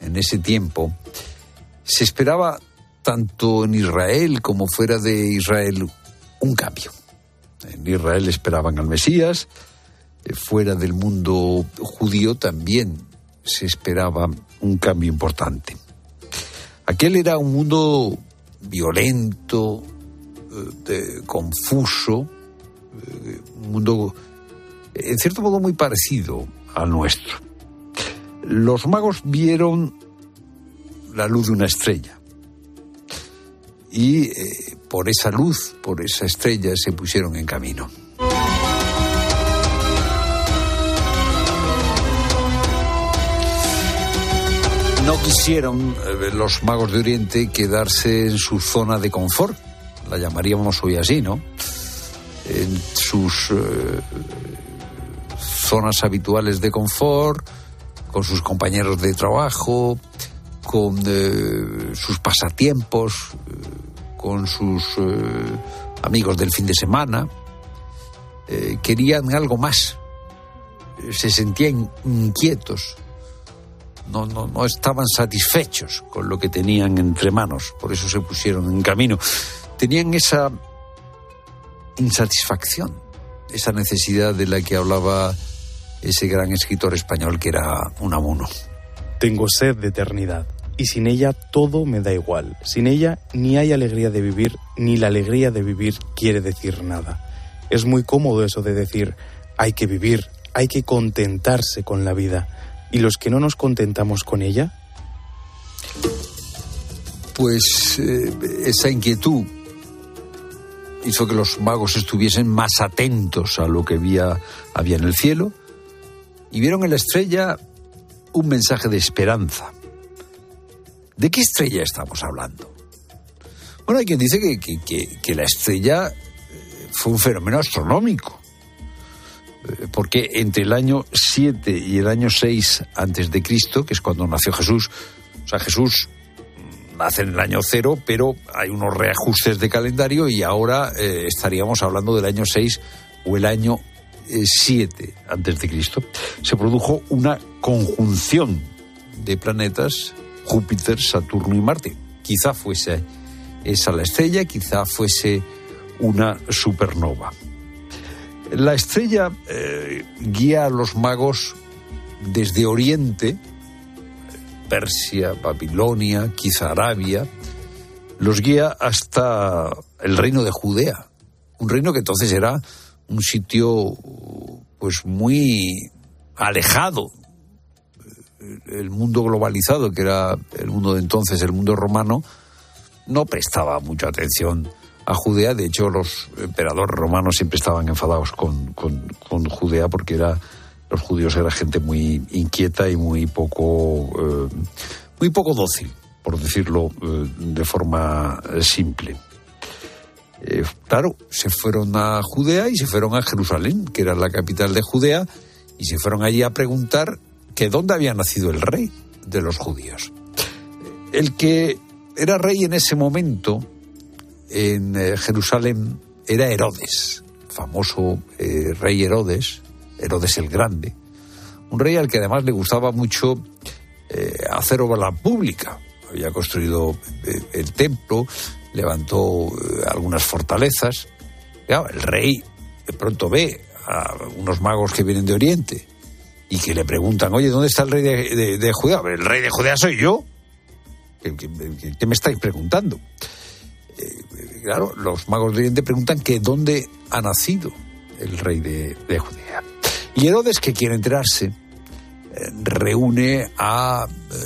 en ese tiempo, se esperaba tanto en Israel como fuera de Israel un cambio. En Israel esperaban al Mesías, eh, fuera del mundo judío también se esperaba un cambio importante. Aquel era un mundo violento, eh, confuso, eh, un mundo en cierto modo muy parecido al nuestro. Los magos vieron la luz de una estrella y eh, por esa luz, por esa estrella, se pusieron en camino. No quisieron eh, los magos de Oriente quedarse en su zona de confort, la llamaríamos hoy así, ¿no? En sus eh, zonas habituales de confort, con sus compañeros de trabajo, con eh, sus pasatiempos, con sus amigos del fin de semana. querían algo más, se sentían inquietos no, no, no estaban satisfechos con lo que tenían entre manos, por eso se pusieron en camino. Tenían esa insatisfacción, esa necesidad de la que hablaba ese gran escritor español que era Unamuno. Tengo sed de eternidad y sin ella todo me da igual. Sin ella ni hay alegría de vivir, ni la alegría de vivir quiere decir nada. Es muy cómodo eso de decir hay que vivir, hay que contentarse con la vida y los que no nos contentamos con ella? Pues eh, esa inquietud hizo que los magos estuviesen más atentos a lo que había, había en el cielo y vieron en la estrella un mensaje de esperanza. ¿De qué estrella estamos hablando? Bueno, hay quien dice que, que la estrella eh, fue un fenómeno astronómico porque entre el año 7 y el año 6 antes de Cristo, que es cuando nació Jesús, o sea, Jesús nace en el año 0, pero hay unos reajustes de calendario y ahora eh, estaríamos hablando del año 6 o el año 7 eh, antes de Cristo. Se produjo una conjunción de planetas, Júpiter, Saturno y Marte. Quizá fuese esa la estrella, quizá fuese una supernova. La estrella eh, guía a los magos desde Oriente, Persia, Babilonia, quizá Arabia, los guía hasta el reino de Judea, un reino que entonces era un sitio pues muy alejado el mundo globalizado que era el mundo de entonces el mundo romano no prestaba mucha atención a Judea. De hecho, los emperadores romanos siempre estaban enfadados con, Judea porque era, los judíos eran gente muy inquieta y muy poco, eh, muy poco dócil, por decirlo eh, de forma eh, simple. claro, se fueron a Judea y se fueron a Jerusalén, que era la capital de Judea, y se fueron allí a preguntar que dónde había nacido el rey de los judíos. El que era rey en ese momento en Jerusalén era Herodes, famoso rey Herodes, Herodes el Grande, un rey al que además le gustaba mucho eh, hacer obra pública. Había construido el templo, levantó eh, algunas fortalezas. Claro, el rey de pronto ve a unos magos que vienen de Oriente y que le preguntan, oye, ¿dónde está el rey de, Judea? El rey de Judea soy yo. ¿Qué, me estáis preguntando? Eh, claro, los magos de Oriente preguntan que dónde ha nacido el rey de, Judea. Y Herodes, que quiere enterarse, eh, reúne a eh,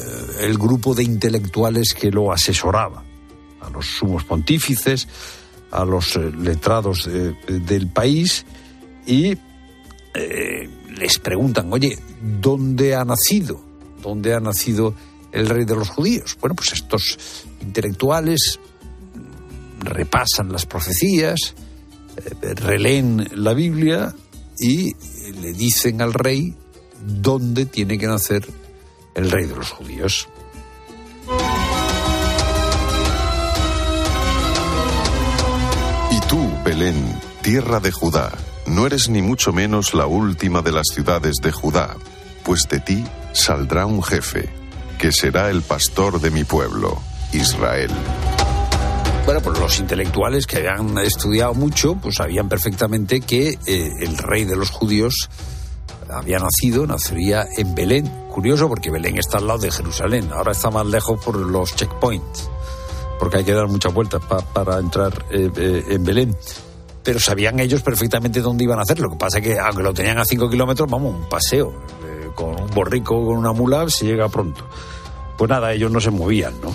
el grupo de intelectuales que lo asesoraba, a los sumos pontífices, a los letrados del país y les preguntan, oye, ¿dónde ha nacido? ¿Dónde ha nacido el rey de los judíos? Bueno, pues estos intelectuales repasan las profecías, eh, releen la Biblia y le dicen al rey dónde tiene que nacer el rey de los judíos. Y tú, Belén, tierra de Judá, no eres ni mucho menos la última de las ciudades de Judá, pues de ti saldrá un jefe, que será el pastor de mi pueblo, Israel. Bueno, pues los intelectuales que habían estudiado mucho, pues sabían perfectamente que eh, el rey de los judíos había nacido, nacería en Belén. Curioso porque Belén está al lado de Jerusalén, ahora está más lejos por los checkpoints, porque hay que dar muchas vueltas para entrar eh, eh, en Belén pero sabían ellos perfectamente dónde iban a hacer. Lo que pasa es que, aunque lo tenían a 5 kilómetros, vamos, un paseo. Con un borrico, con una mula, se llega pronto. Pues nada, ellos no se movían, ¿no?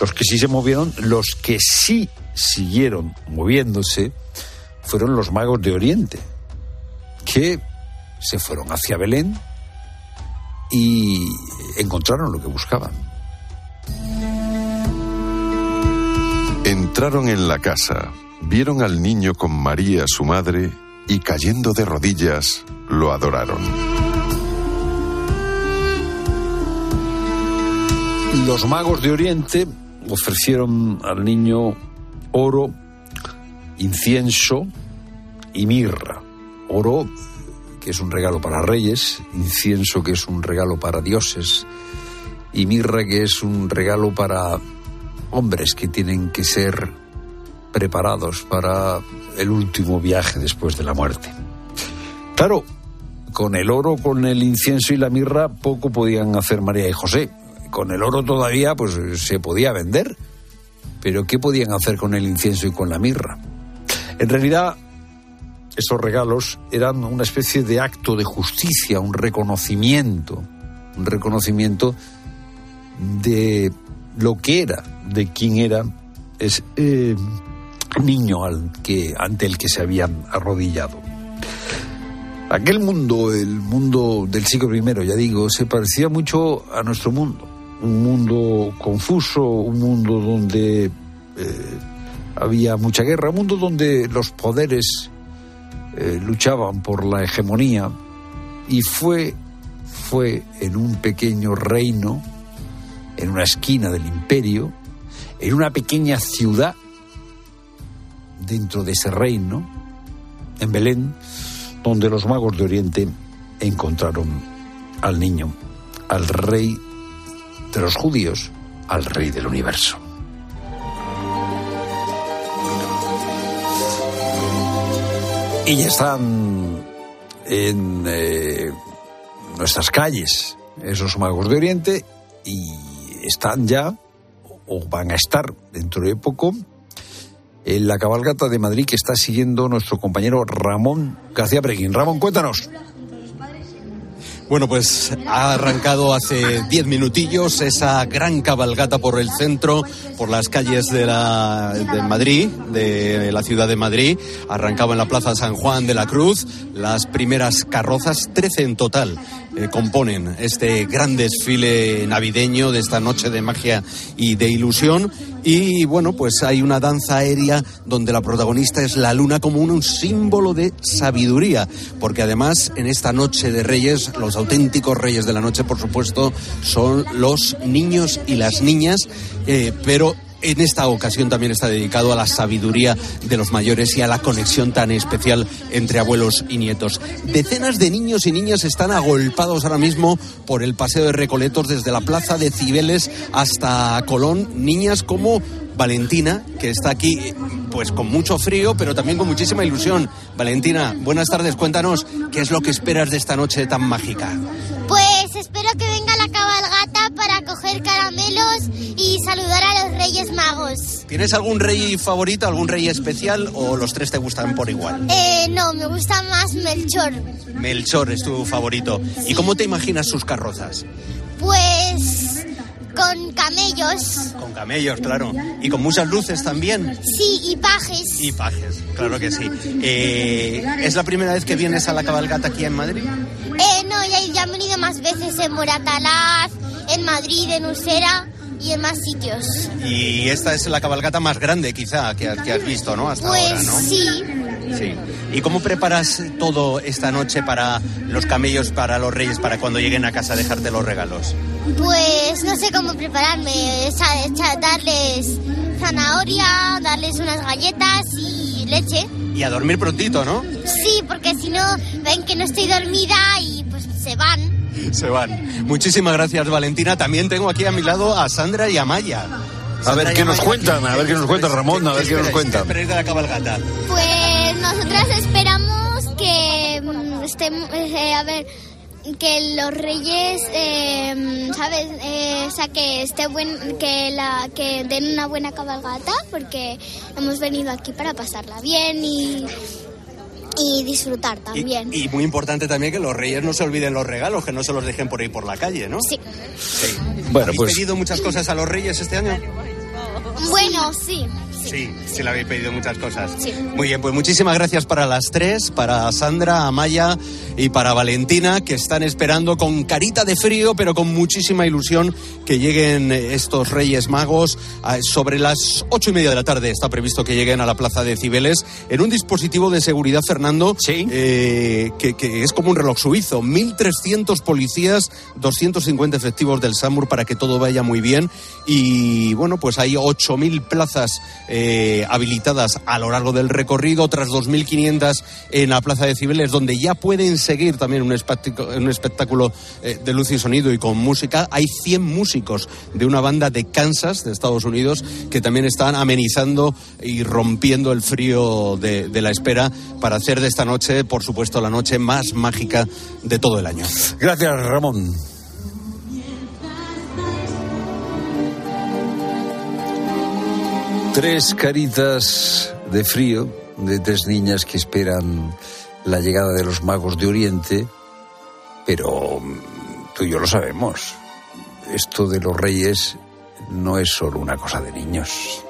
Los que sí se movieron, los que sí siguieron moviéndose, fueron los magos de Oriente, que se fueron hacia Belén y encontraron lo que buscaban. Entraron en la casa vieron al niño con María, su madre, y cayendo de rodillas, lo adoraron. Los magos de Oriente ofrecieron al niño oro, incienso y mirra. Oro, que es un regalo para reyes, incienso, que es un regalo para dioses, y mirra, que es un regalo para hombres que tienen que ser preparados para el último viaje después de la muerte. Claro, con el oro, con el incienso y la mirra poco podían hacer María y José. Con el oro todavía pues se podía vender, pero ¿qué podían hacer con el incienso y con la mirra? En realidad, esos regalos eran una especie de acto de justicia, un reconocimiento, un reconocimiento de lo que era, de quién era es, eh, niño al que, ante el que se habían arrodillado. Aquel mundo, el mundo del siglo I, ya digo, se parecía mucho a nuestro mundo. Un mundo confuso, un mundo donde eh, había mucha guerra, un mundo donde los poderes eh, luchaban por la hegemonía. Y fue, fue en un pequeño reino, en una esquina del imperio, en una pequeña ciudad dentro de ese reino, en Belén, donde los magos de Oriente encontraron al niño, al rey de los judíos, al rey del universo. Y ya están en eh, nuestras calles esos magos de Oriente y están ya, o van a estar dentro de poco, en la cabalgata de Madrid que está siguiendo nuestro compañero Ramón García Breguín. Ramón, cuéntanos. Bueno, pues ha arrancado hace diez minutillos esa gran cabalgata por el centro, por las calles de, la, de Madrid, de la ciudad de Madrid. Arrancaba en la Plaza San Juan de la Cruz. Las primeras carrozas, trece en total, eh, componen este gran desfile navideño de esta noche de magia y de ilusión. Y bueno, pues hay una danza aérea donde la protagonista es la luna como un, símbolo de sabiduría, porque además en esta noche de reyes, los auténticos reyes de la noche, por supuesto, son los niños y las niñas, eh, pero en esta ocasión también está dedicado a la sabiduría de los mayores y a la conexión tan especial entre abuelos y nietos. Decenas de niños y niñas están agolpados ahora mismo por el paseo de Recoletos desde la plaza de Cibeles hasta Colón. Niñas como Valentina, que está aquí pues con mucho frío, pero también con muchísima ilusión. Valentina, buenas tardes, cuéntanos, ¿qué es lo que esperas de esta noche tan mágica? Pues espero que venga la cabalgata para coger caramelos y saludar a los Reyes Magos. ¿Tienes algún rey favorito, algún rey especial o los tres te gustan por igual? Eh, no, me gusta más Melchor. Melchor es tu favorito. ¿Y cómo te imaginas sus carrozas? Pues con camellos. Con camellos, claro. Y con muchas luces también. Sí, y pajes. Y pajes, claro que sí. Eh, ¿Es la primera vez que vienes a la cabalgata aquí en Madrid? Eh, no, ya, ya han venido más veces en Moratalaz, en Madrid, en Usera y en más sitios. Y esta es la cabalgata más grande, quizá, que, has- que has visto, ¿no? Hasta Pues ahora, ¿no? sí. Sí. ¿Y cómo preparas todo esta noche para los camellos, para los reyes, para cuando lleguen a casa a dejarte los regalos? Pues no sé cómo prepararme, echa- echa- darles zanahoria, darles unas galletas y leche. Y a dormir prontito, ¿no? Sí, porque si no ven que no estoy dormida y pues se van. Se van. Muchísimas gracias, Valentina. También tengo aquí a mi lado a Sandra y a Maya. A ver qué nos cuentan, a ver qué nos cuentan, Ramón, a ver qué nos cuentan. de la cabalgata? Pues nosotras esperamos que mm, estemos, eh, a ver, que los reyes, eh, ¿sabes? Eh, o sea, que esté buen, que la, que den una buena cabalgata, porque hemos venido aquí para pasarla bien y, y disfrutar también. Y muy importante también que los reyes no se olviden los regalos, que no se los dejen por ahí por la calle, ¿no? Sí. Sí. Bueno, ¿Habéis pues- pedido muchas cosas a los reyes este año? Bueno, sí. Sí, sí le habéis pedido muchas cosas. Sí. Muy bien, pues muchísimas gracias para las tres, para Sandra, Amaya y para Valentina, que están esperando con carita de frío, pero con muchísima ilusión que lleguen estos Reyes Magos. Sobre las ocho y media de la tarde está previsto que lleguen a la Plaza de Cibeles en un dispositivo de seguridad, Fernando, eh, que, que es como un reloj suizo. 1.300 policías, 250 efectivos del SAMUR para que todo vaya muy bien. Y bueno, pues hay 8.000 plazas eh, habilitadas a lo largo del recorrido, otras 2.500 en la Plaza de Cibeles, donde ya pueden seguir también un espectáculo, un espectáculo eh, de luz y sonido y con música. Hay 100 músicos de una banda de Kansas, de Estados Unidos, que también están amenizando y rompiendo el frío de, de la espera para hacer de esta noche, por supuesto, la noche más mágica de todo el año. Gracias, Ramón. Tres caritas de frío de tres niñas que esperan la llegada de los magos de Oriente, pero mm, tú y yo lo sabemos. Esto de los reyes no es solo una cosa de niños.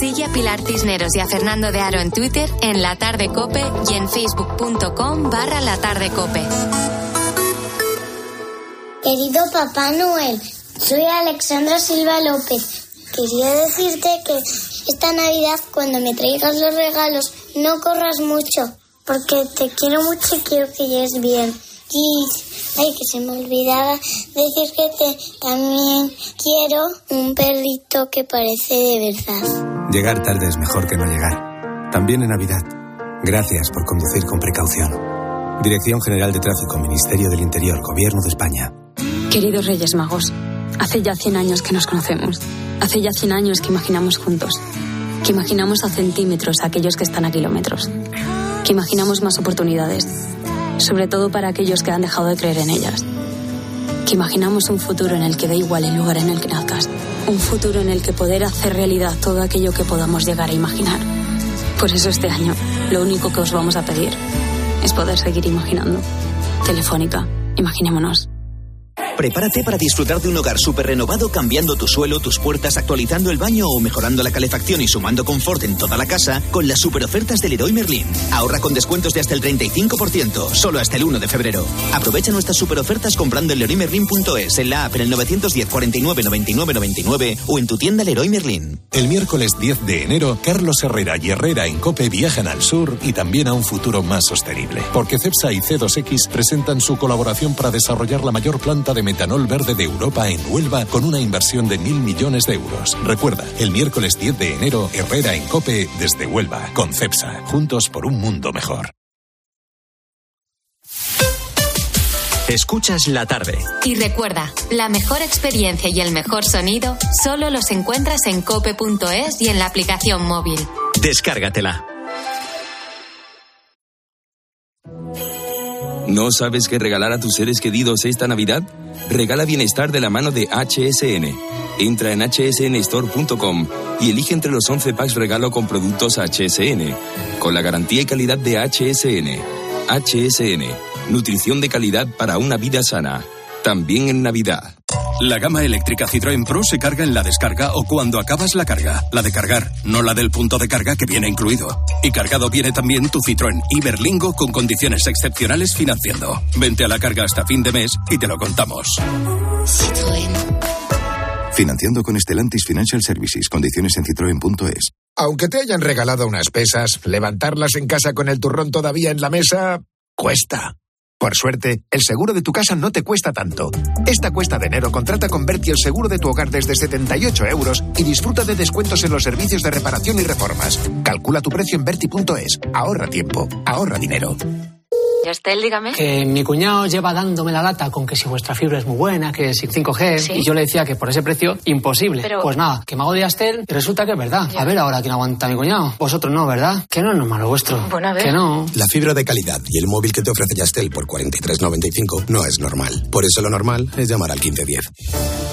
Sigue a Pilar Cisneros y a Fernando de Aro en Twitter, en La Tarde Cope y en facebook.com barra La Tarde Cope. Querido Papá Noel, soy Alexandra Silva López. Quería decirte que esta Navidad cuando me traigas los regalos no corras mucho, porque te quiero mucho y quiero que llegues bien. Y, ay, que se me olvidaba decir que te, también quiero un perrito que parece de verdad. Llegar tarde es mejor que no llegar. También en Navidad. Gracias por conducir con precaución. Dirección General de Tráfico, Ministerio del Interior, Gobierno de España. Queridos Reyes Magos, hace ya 100 años que nos conocemos. Hace ya 100 años que imaginamos juntos. Que imaginamos a centímetros a aquellos que están a kilómetros. Que imaginamos más oportunidades. Sobre todo para aquellos que han dejado de creer en ellas. Que imaginamos un futuro en el que da igual el lugar en el que nazcas. Un futuro en el que poder hacer realidad todo aquello que podamos llegar a imaginar. Por eso este año, lo único que os vamos a pedir es poder seguir imaginando. Telefónica, imaginémonos. Prepárate para disfrutar de un hogar súper renovado cambiando tu suelo, tus puertas, actualizando el baño o mejorando la calefacción y sumando confort en toda la casa con las super ofertas del Leroy Merlin. Ahorra con descuentos de hasta el 35%, solo hasta el 1 de febrero. Aprovecha nuestras super ofertas comprando en leroymerlin.es, en la app en el 910 49 99 99 o en tu tienda Leroy Merlin. El miércoles 10 de enero, Carlos Herrera y Herrera en Cope viajan al sur y también a un futuro más sostenible. Porque CEPSA y C2X presentan su colaboración para desarrollar la mayor planta de metanol verde de Europa en Huelva con una inversión de mil millones de euros. Recuerda, el miércoles 10 de enero, Herrera en Cope desde Huelva, con CEPSA. Juntos por un mundo mejor. Escuchas la tarde. Y recuerda, la mejor experiencia y el mejor sonido solo los encuentras en cope.es y en la aplicación móvil. Descárgatela. ¿No sabes qué regalar a tus seres queridos esta Navidad? Regala bienestar de la mano de HSN. Entra en hsnstore.com y elige entre los 11 packs regalo con productos HSN, con la garantía y calidad de HSN. HSN, nutrición de calidad para una vida sana, también en Navidad. La gama eléctrica Citroën Pro se carga en la descarga o cuando acabas la carga. La de cargar, no la del punto de carga que viene incluido. Y cargado viene también tu Citroën Iberlingo con condiciones excepcionales financiando. Vente a la carga hasta fin de mes y te lo contamos. Financiando con Estelantis Financial Services. Condiciones en citroen.es. Aunque te hayan regalado unas pesas, levantarlas en casa con el turrón todavía en la mesa cuesta. Por suerte, el seguro de tu casa no te cuesta tanto. Esta cuesta de enero contrata con Berti el seguro de tu hogar desde 78 euros y disfruta de descuentos en los servicios de reparación y reformas. Calcula tu precio en Berti.es. Ahorra tiempo, ahorra dinero. Yastel, dígame. Que mi cuñado lleva dándome la lata con que si vuestra fibra es muy buena, que si 5G, ¿Sí? y yo le decía que por ese precio, imposible. Pero- Pues nada, que me hago de Yastel y resulta que es verdad. A ver ahora quién aguanta a mi cuñado. Vosotros no, ¿verdad? Que no es normal lo vuestro. Bueno, a ver. Que no. La fibra de calidad y el móvil que te ofrece Yastel por 43.95 no es normal. Por eso lo normal es llamar al 1510.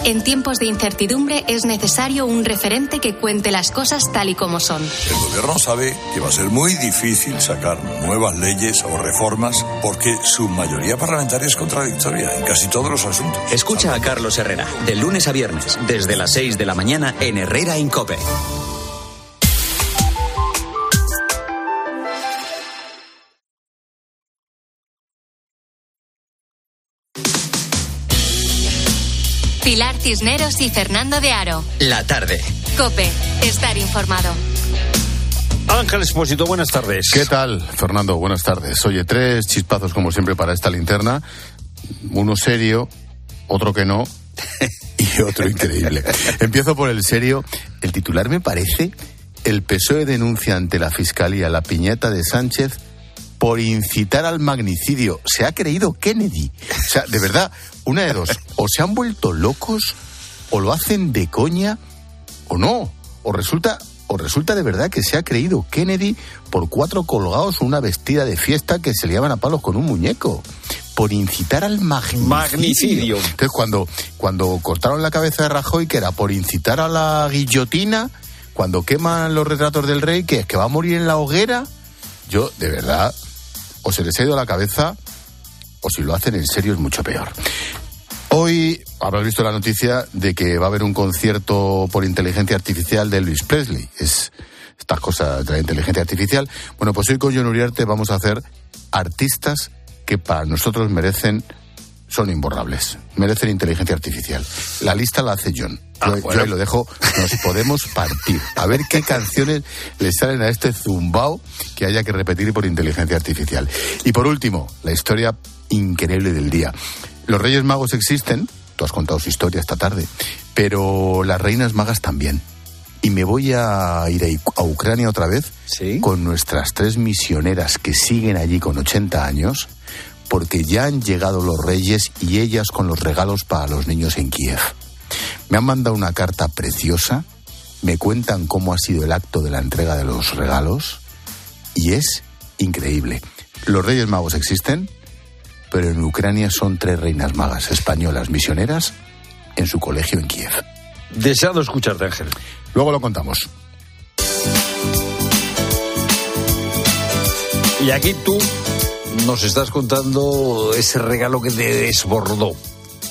En tiempos de incertidumbre es necesario un referente que cuente las cosas tal y como son. El gobierno sabe que va a ser muy difícil sacar nuevas leyes o reformas porque su mayoría parlamentaria es contradictoria en casi todos los asuntos. Escucha a Carlos Herrera, de lunes a viernes, desde las 6 de la mañana en Herrera en Cope. Pilar Cisneros y Fernando de Aro. La tarde. Cope, estar informado. Ángel Espósito, buenas tardes. ¿Qué tal, Fernando? Buenas tardes. Oye, tres chispazos como siempre para esta linterna. Uno serio, otro que no <laughs> y otro increíble. <laughs> Empiezo por el serio. El titular me parece el PSOE denuncia ante la Fiscalía la piñata de Sánchez por incitar al magnicidio. Se ha creído Kennedy. O sea, de verdad, una de dos. O se han vuelto locos, o lo hacen de coña, o no. O resulta, o resulta de verdad que se ha creído Kennedy por cuatro colgados una vestida de fiesta que se liaban a palos con un muñeco. Por incitar al magnicidio. Magnicidio. Entonces, cuando, cuando cortaron la cabeza de Rajoy, que era por incitar a la guillotina, cuando queman los retratos del rey, que es que va a morir en la hoguera, yo, de verdad, o se les ha ido la cabeza, o si lo hacen en serio es mucho peor. Hoy habrás visto la noticia de que va a haber un concierto por inteligencia artificial de Elvis Presley. Es estas cosas de la inteligencia artificial. Bueno, pues hoy con John Uriarte vamos a hacer artistas que para nosotros merecen, son imborrables, merecen inteligencia artificial. La lista la hace John. Yo, yo ahí lo dejo, nos <laughs> podemos partir. A ver qué canciones le salen a este zumbao que haya que repetir por inteligencia artificial. Y por último, la historia increíble del día. Los Reyes Magos existen, tú has contado su historia esta tarde, pero las Reinas Magas también. Y me voy a ir a, Ucrania otra vez con nuestras tres misioneras que siguen allí con 80 años, porque ya han llegado los reyes y ellas con los regalos para los niños en Kiev. Me han mandado una carta preciosa, me cuentan cómo ha sido el acto de la entrega de los regalos y es increíble. Los Reyes Magos existen, pero en Ucrania son tres reinas magas españolas misioneras en su colegio en Kiev. Deseado escucharte, Ángel. Luego lo contamos. Y aquí tú nos estás contando ese regalo que te desbordó.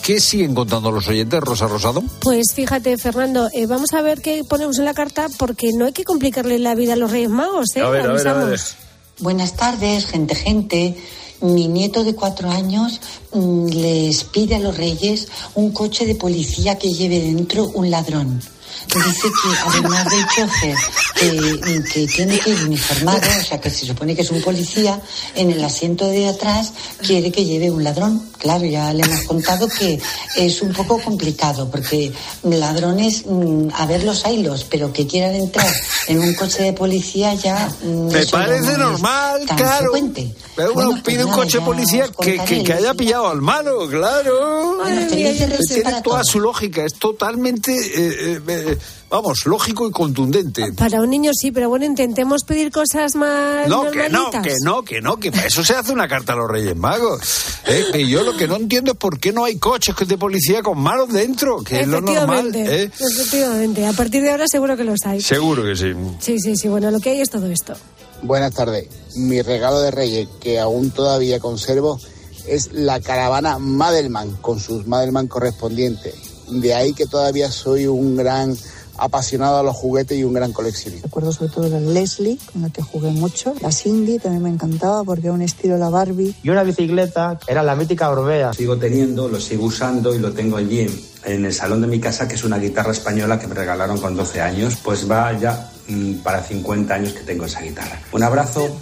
¿Qué siguen contando los oyentes, Rosa Rosado? Pues fíjate, Fernando, eh, vamos a ver qué ponemos en la carta porque no hay que complicarle la vida a los Reyes Magos, ¿eh? A ver, a ver, a ver. Avisamos. Buenas tardes, gente, gente. Mi nieto de cuatro años mm, les pide a los reyes un coche de policía que lleve dentro un ladrón. Dice que además del chofer que, que tiene que ir uniformado, o sea que se supone que es un policía, en el asiento de atrás quiere que lleve un ladrón. Claro, ya le hemos contado que es un poco complicado, porque ladrones, mm, a ver los hilos, pero que quieran entrar en un coche de policía ya... mm, Me parece no normal, tan claro. frecuente. Pero uno Bueno, pues pide un nada, coche policía que, que, haya pillado al malo, claro. Bueno, Reyes Tiene toda su lógica, es totalmente, eh, eh, eh, vamos, lógico y contundente. Para un niño sí, pero bueno, intentemos pedir cosas más No, que no, que no, que no, que para eso se hace una carta a los Reyes Magos. Eh, que yo lo que no entiendo es por qué no hay coches de policía con malos dentro, que es lo normal. Efectivamente, ¿eh? efectivamente. A partir de ahora seguro que los hay. Seguro que sí. Sí, sí, sí. Bueno, lo que hay es todo esto. Buenas tardes. Mi regalo de Reyes, que aún todavía conservo, es la caravana Madelman, con sus Madelman correspondientes. De ahí que todavía soy un gran apasionado a los juguetes y un gran coleccionista. Recuerdo sobre todo la Leslie, con la que jugué mucho. La Cindy también me encantaba porque era un estilo la Barbie. Y una bicicleta, era la mítica Orbea. Sigo teniendo, lo sigo usando y lo tengo allí en, en el salón de mi casa, que es una guitarra española que me regalaron con 12 años. Pues va ya mm, para 50 años que tengo esa guitarra. Un abrazo.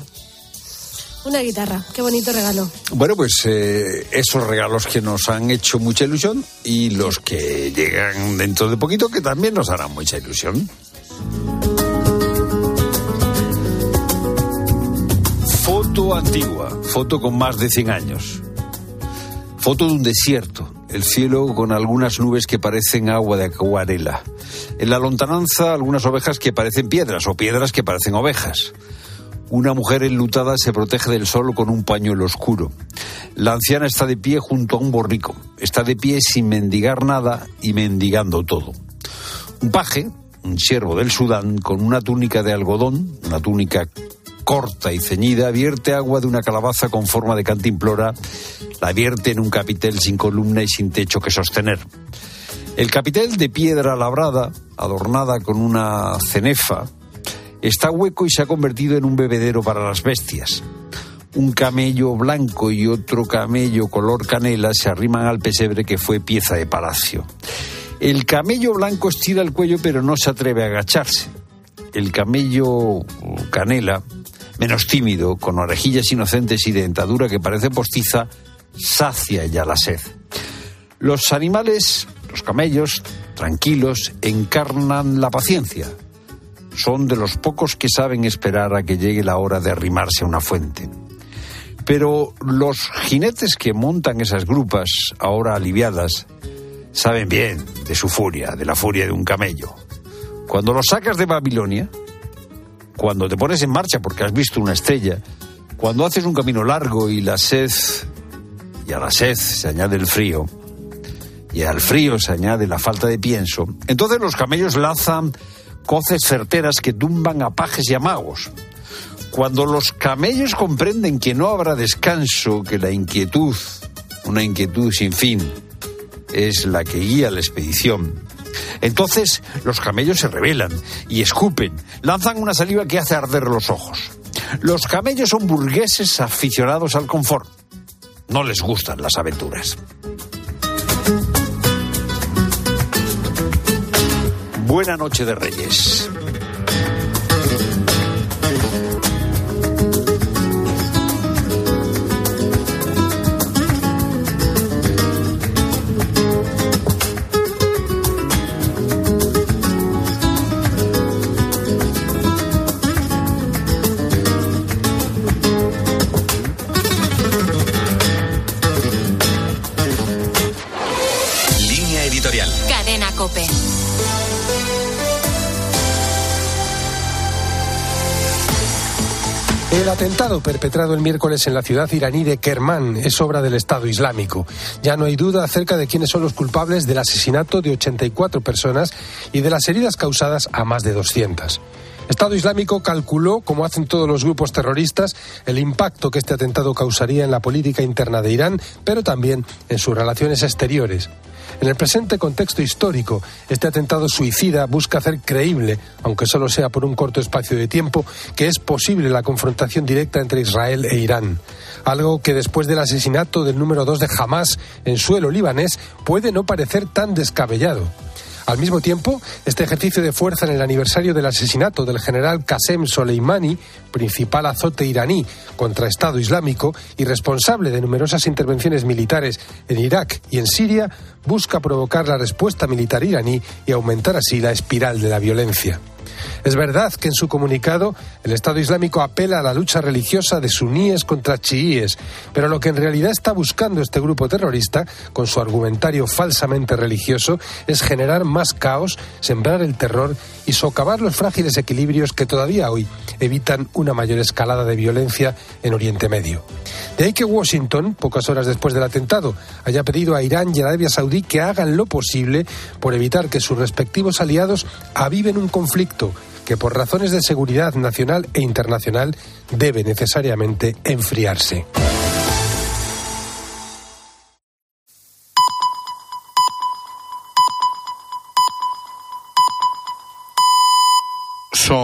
Una guitarra. Qué bonito regalo. Bueno, pues eh, esos regalos que nos han hecho mucha ilusión y los que llegan dentro de poquito que también nos harán mucha ilusión. Foto antigua, foto con más de 100 años. Foto de un desierto, el cielo con algunas nubes que parecen agua de acuarela. En la lontananza algunas ovejas que parecen piedras o piedras que parecen ovejas. Una mujer enlutada se protege del sol con un pañuelo oscuro. La anciana está de pie junto a un borrico. Está de pie sin mendigar nada y mendigando todo. Un paje, un siervo del Sudán, con una túnica de algodón, una túnica corta y ceñida, vierte agua de una calabaza con forma de cantimplora, la vierte en un capitel sin columna y sin techo que sostener. El capitel de piedra labrada, adornada con una cenefa, está hueco y se ha convertido en un bebedero para las bestias. Un camello blanco y otro camello color canela se arriman al pesebre que fue pieza de palacio. El camello blanco estira el cuello pero no se atreve a agacharse. El camello canela, menos tímido, con orejillas inocentes y dentadura que parece postiza, sacia ya la sed. Los animales, los camellos, tranquilos, encarnan la paciencia. Son de los pocos que saben esperar a que llegue la hora de arrimarse a una fuente. Pero los jinetes que montan esas grupas, ahora aliviadas, saben bien de su furia, de la furia de un camello. Cuando los sacas de Babilonia, cuando te pones en marcha porque has visto una estrella, cuando haces un camino largo y la sed, y a la sed se añade el frío, y al frío se añade la falta de pienso, entonces los camellos lanzan coces certeras que tumban a pajes y a magos. Cuando los camellos comprenden que no habrá descanso, que la inquietud, una inquietud sin fin, es la que guía la expedición, entonces los camellos se rebelan y escupen, lanzan una saliva que hace arder los ojos. Los camellos son burgueses aficionados al confort. No les gustan las aventuras. Buena noche de Reyes. Línea editorial. Cadena Cope. El atentado perpetrado el miércoles en la ciudad iraní de Kermán es obra del Estado Islámico. Ya no hay duda acerca de quiénes son los culpables del asesinato de 84 personas y de las heridas causadas a más de 200. Estado Islámico calculó, como hacen todos los grupos terroristas, el impacto que este atentado causaría en la política interna de Irán, pero también en sus relaciones exteriores. En el presente contexto histórico, este atentado suicida busca hacer creíble, aunque solo sea por un corto espacio de tiempo, que es posible la confrontación directa entre Israel e Irán. Algo que después del asesinato del número dos de Hamas en suelo libanés puede no parecer tan descabellado. Al mismo tiempo, este ejercicio de fuerza en el aniversario del asesinato del general Qasem Soleimani, principal azote iraní contra Estado Islámico y responsable de numerosas intervenciones militares en Irak y en Siria, busca provocar la respuesta militar iraní y aumentar así la espiral de la violencia. Es verdad que en su comunicado el Estado Islámico apela a la lucha religiosa de suníes contra chiíes, pero lo que en realidad está buscando este grupo terrorista, con su argumentario falsamente religioso, es generar más caos, sembrar el terror y socavar los frágiles equilibrios que todavía hoy evitan una mayor escalada de violencia en Oriente Medio. De ahí que Washington, pocas horas después del atentado, haya pedido a Irán y Arabia Saudí que hagan lo posible por evitar que sus respectivos aliados aviven un conflicto que por razones de seguridad nacional e internacional debe necesariamente enfriarse.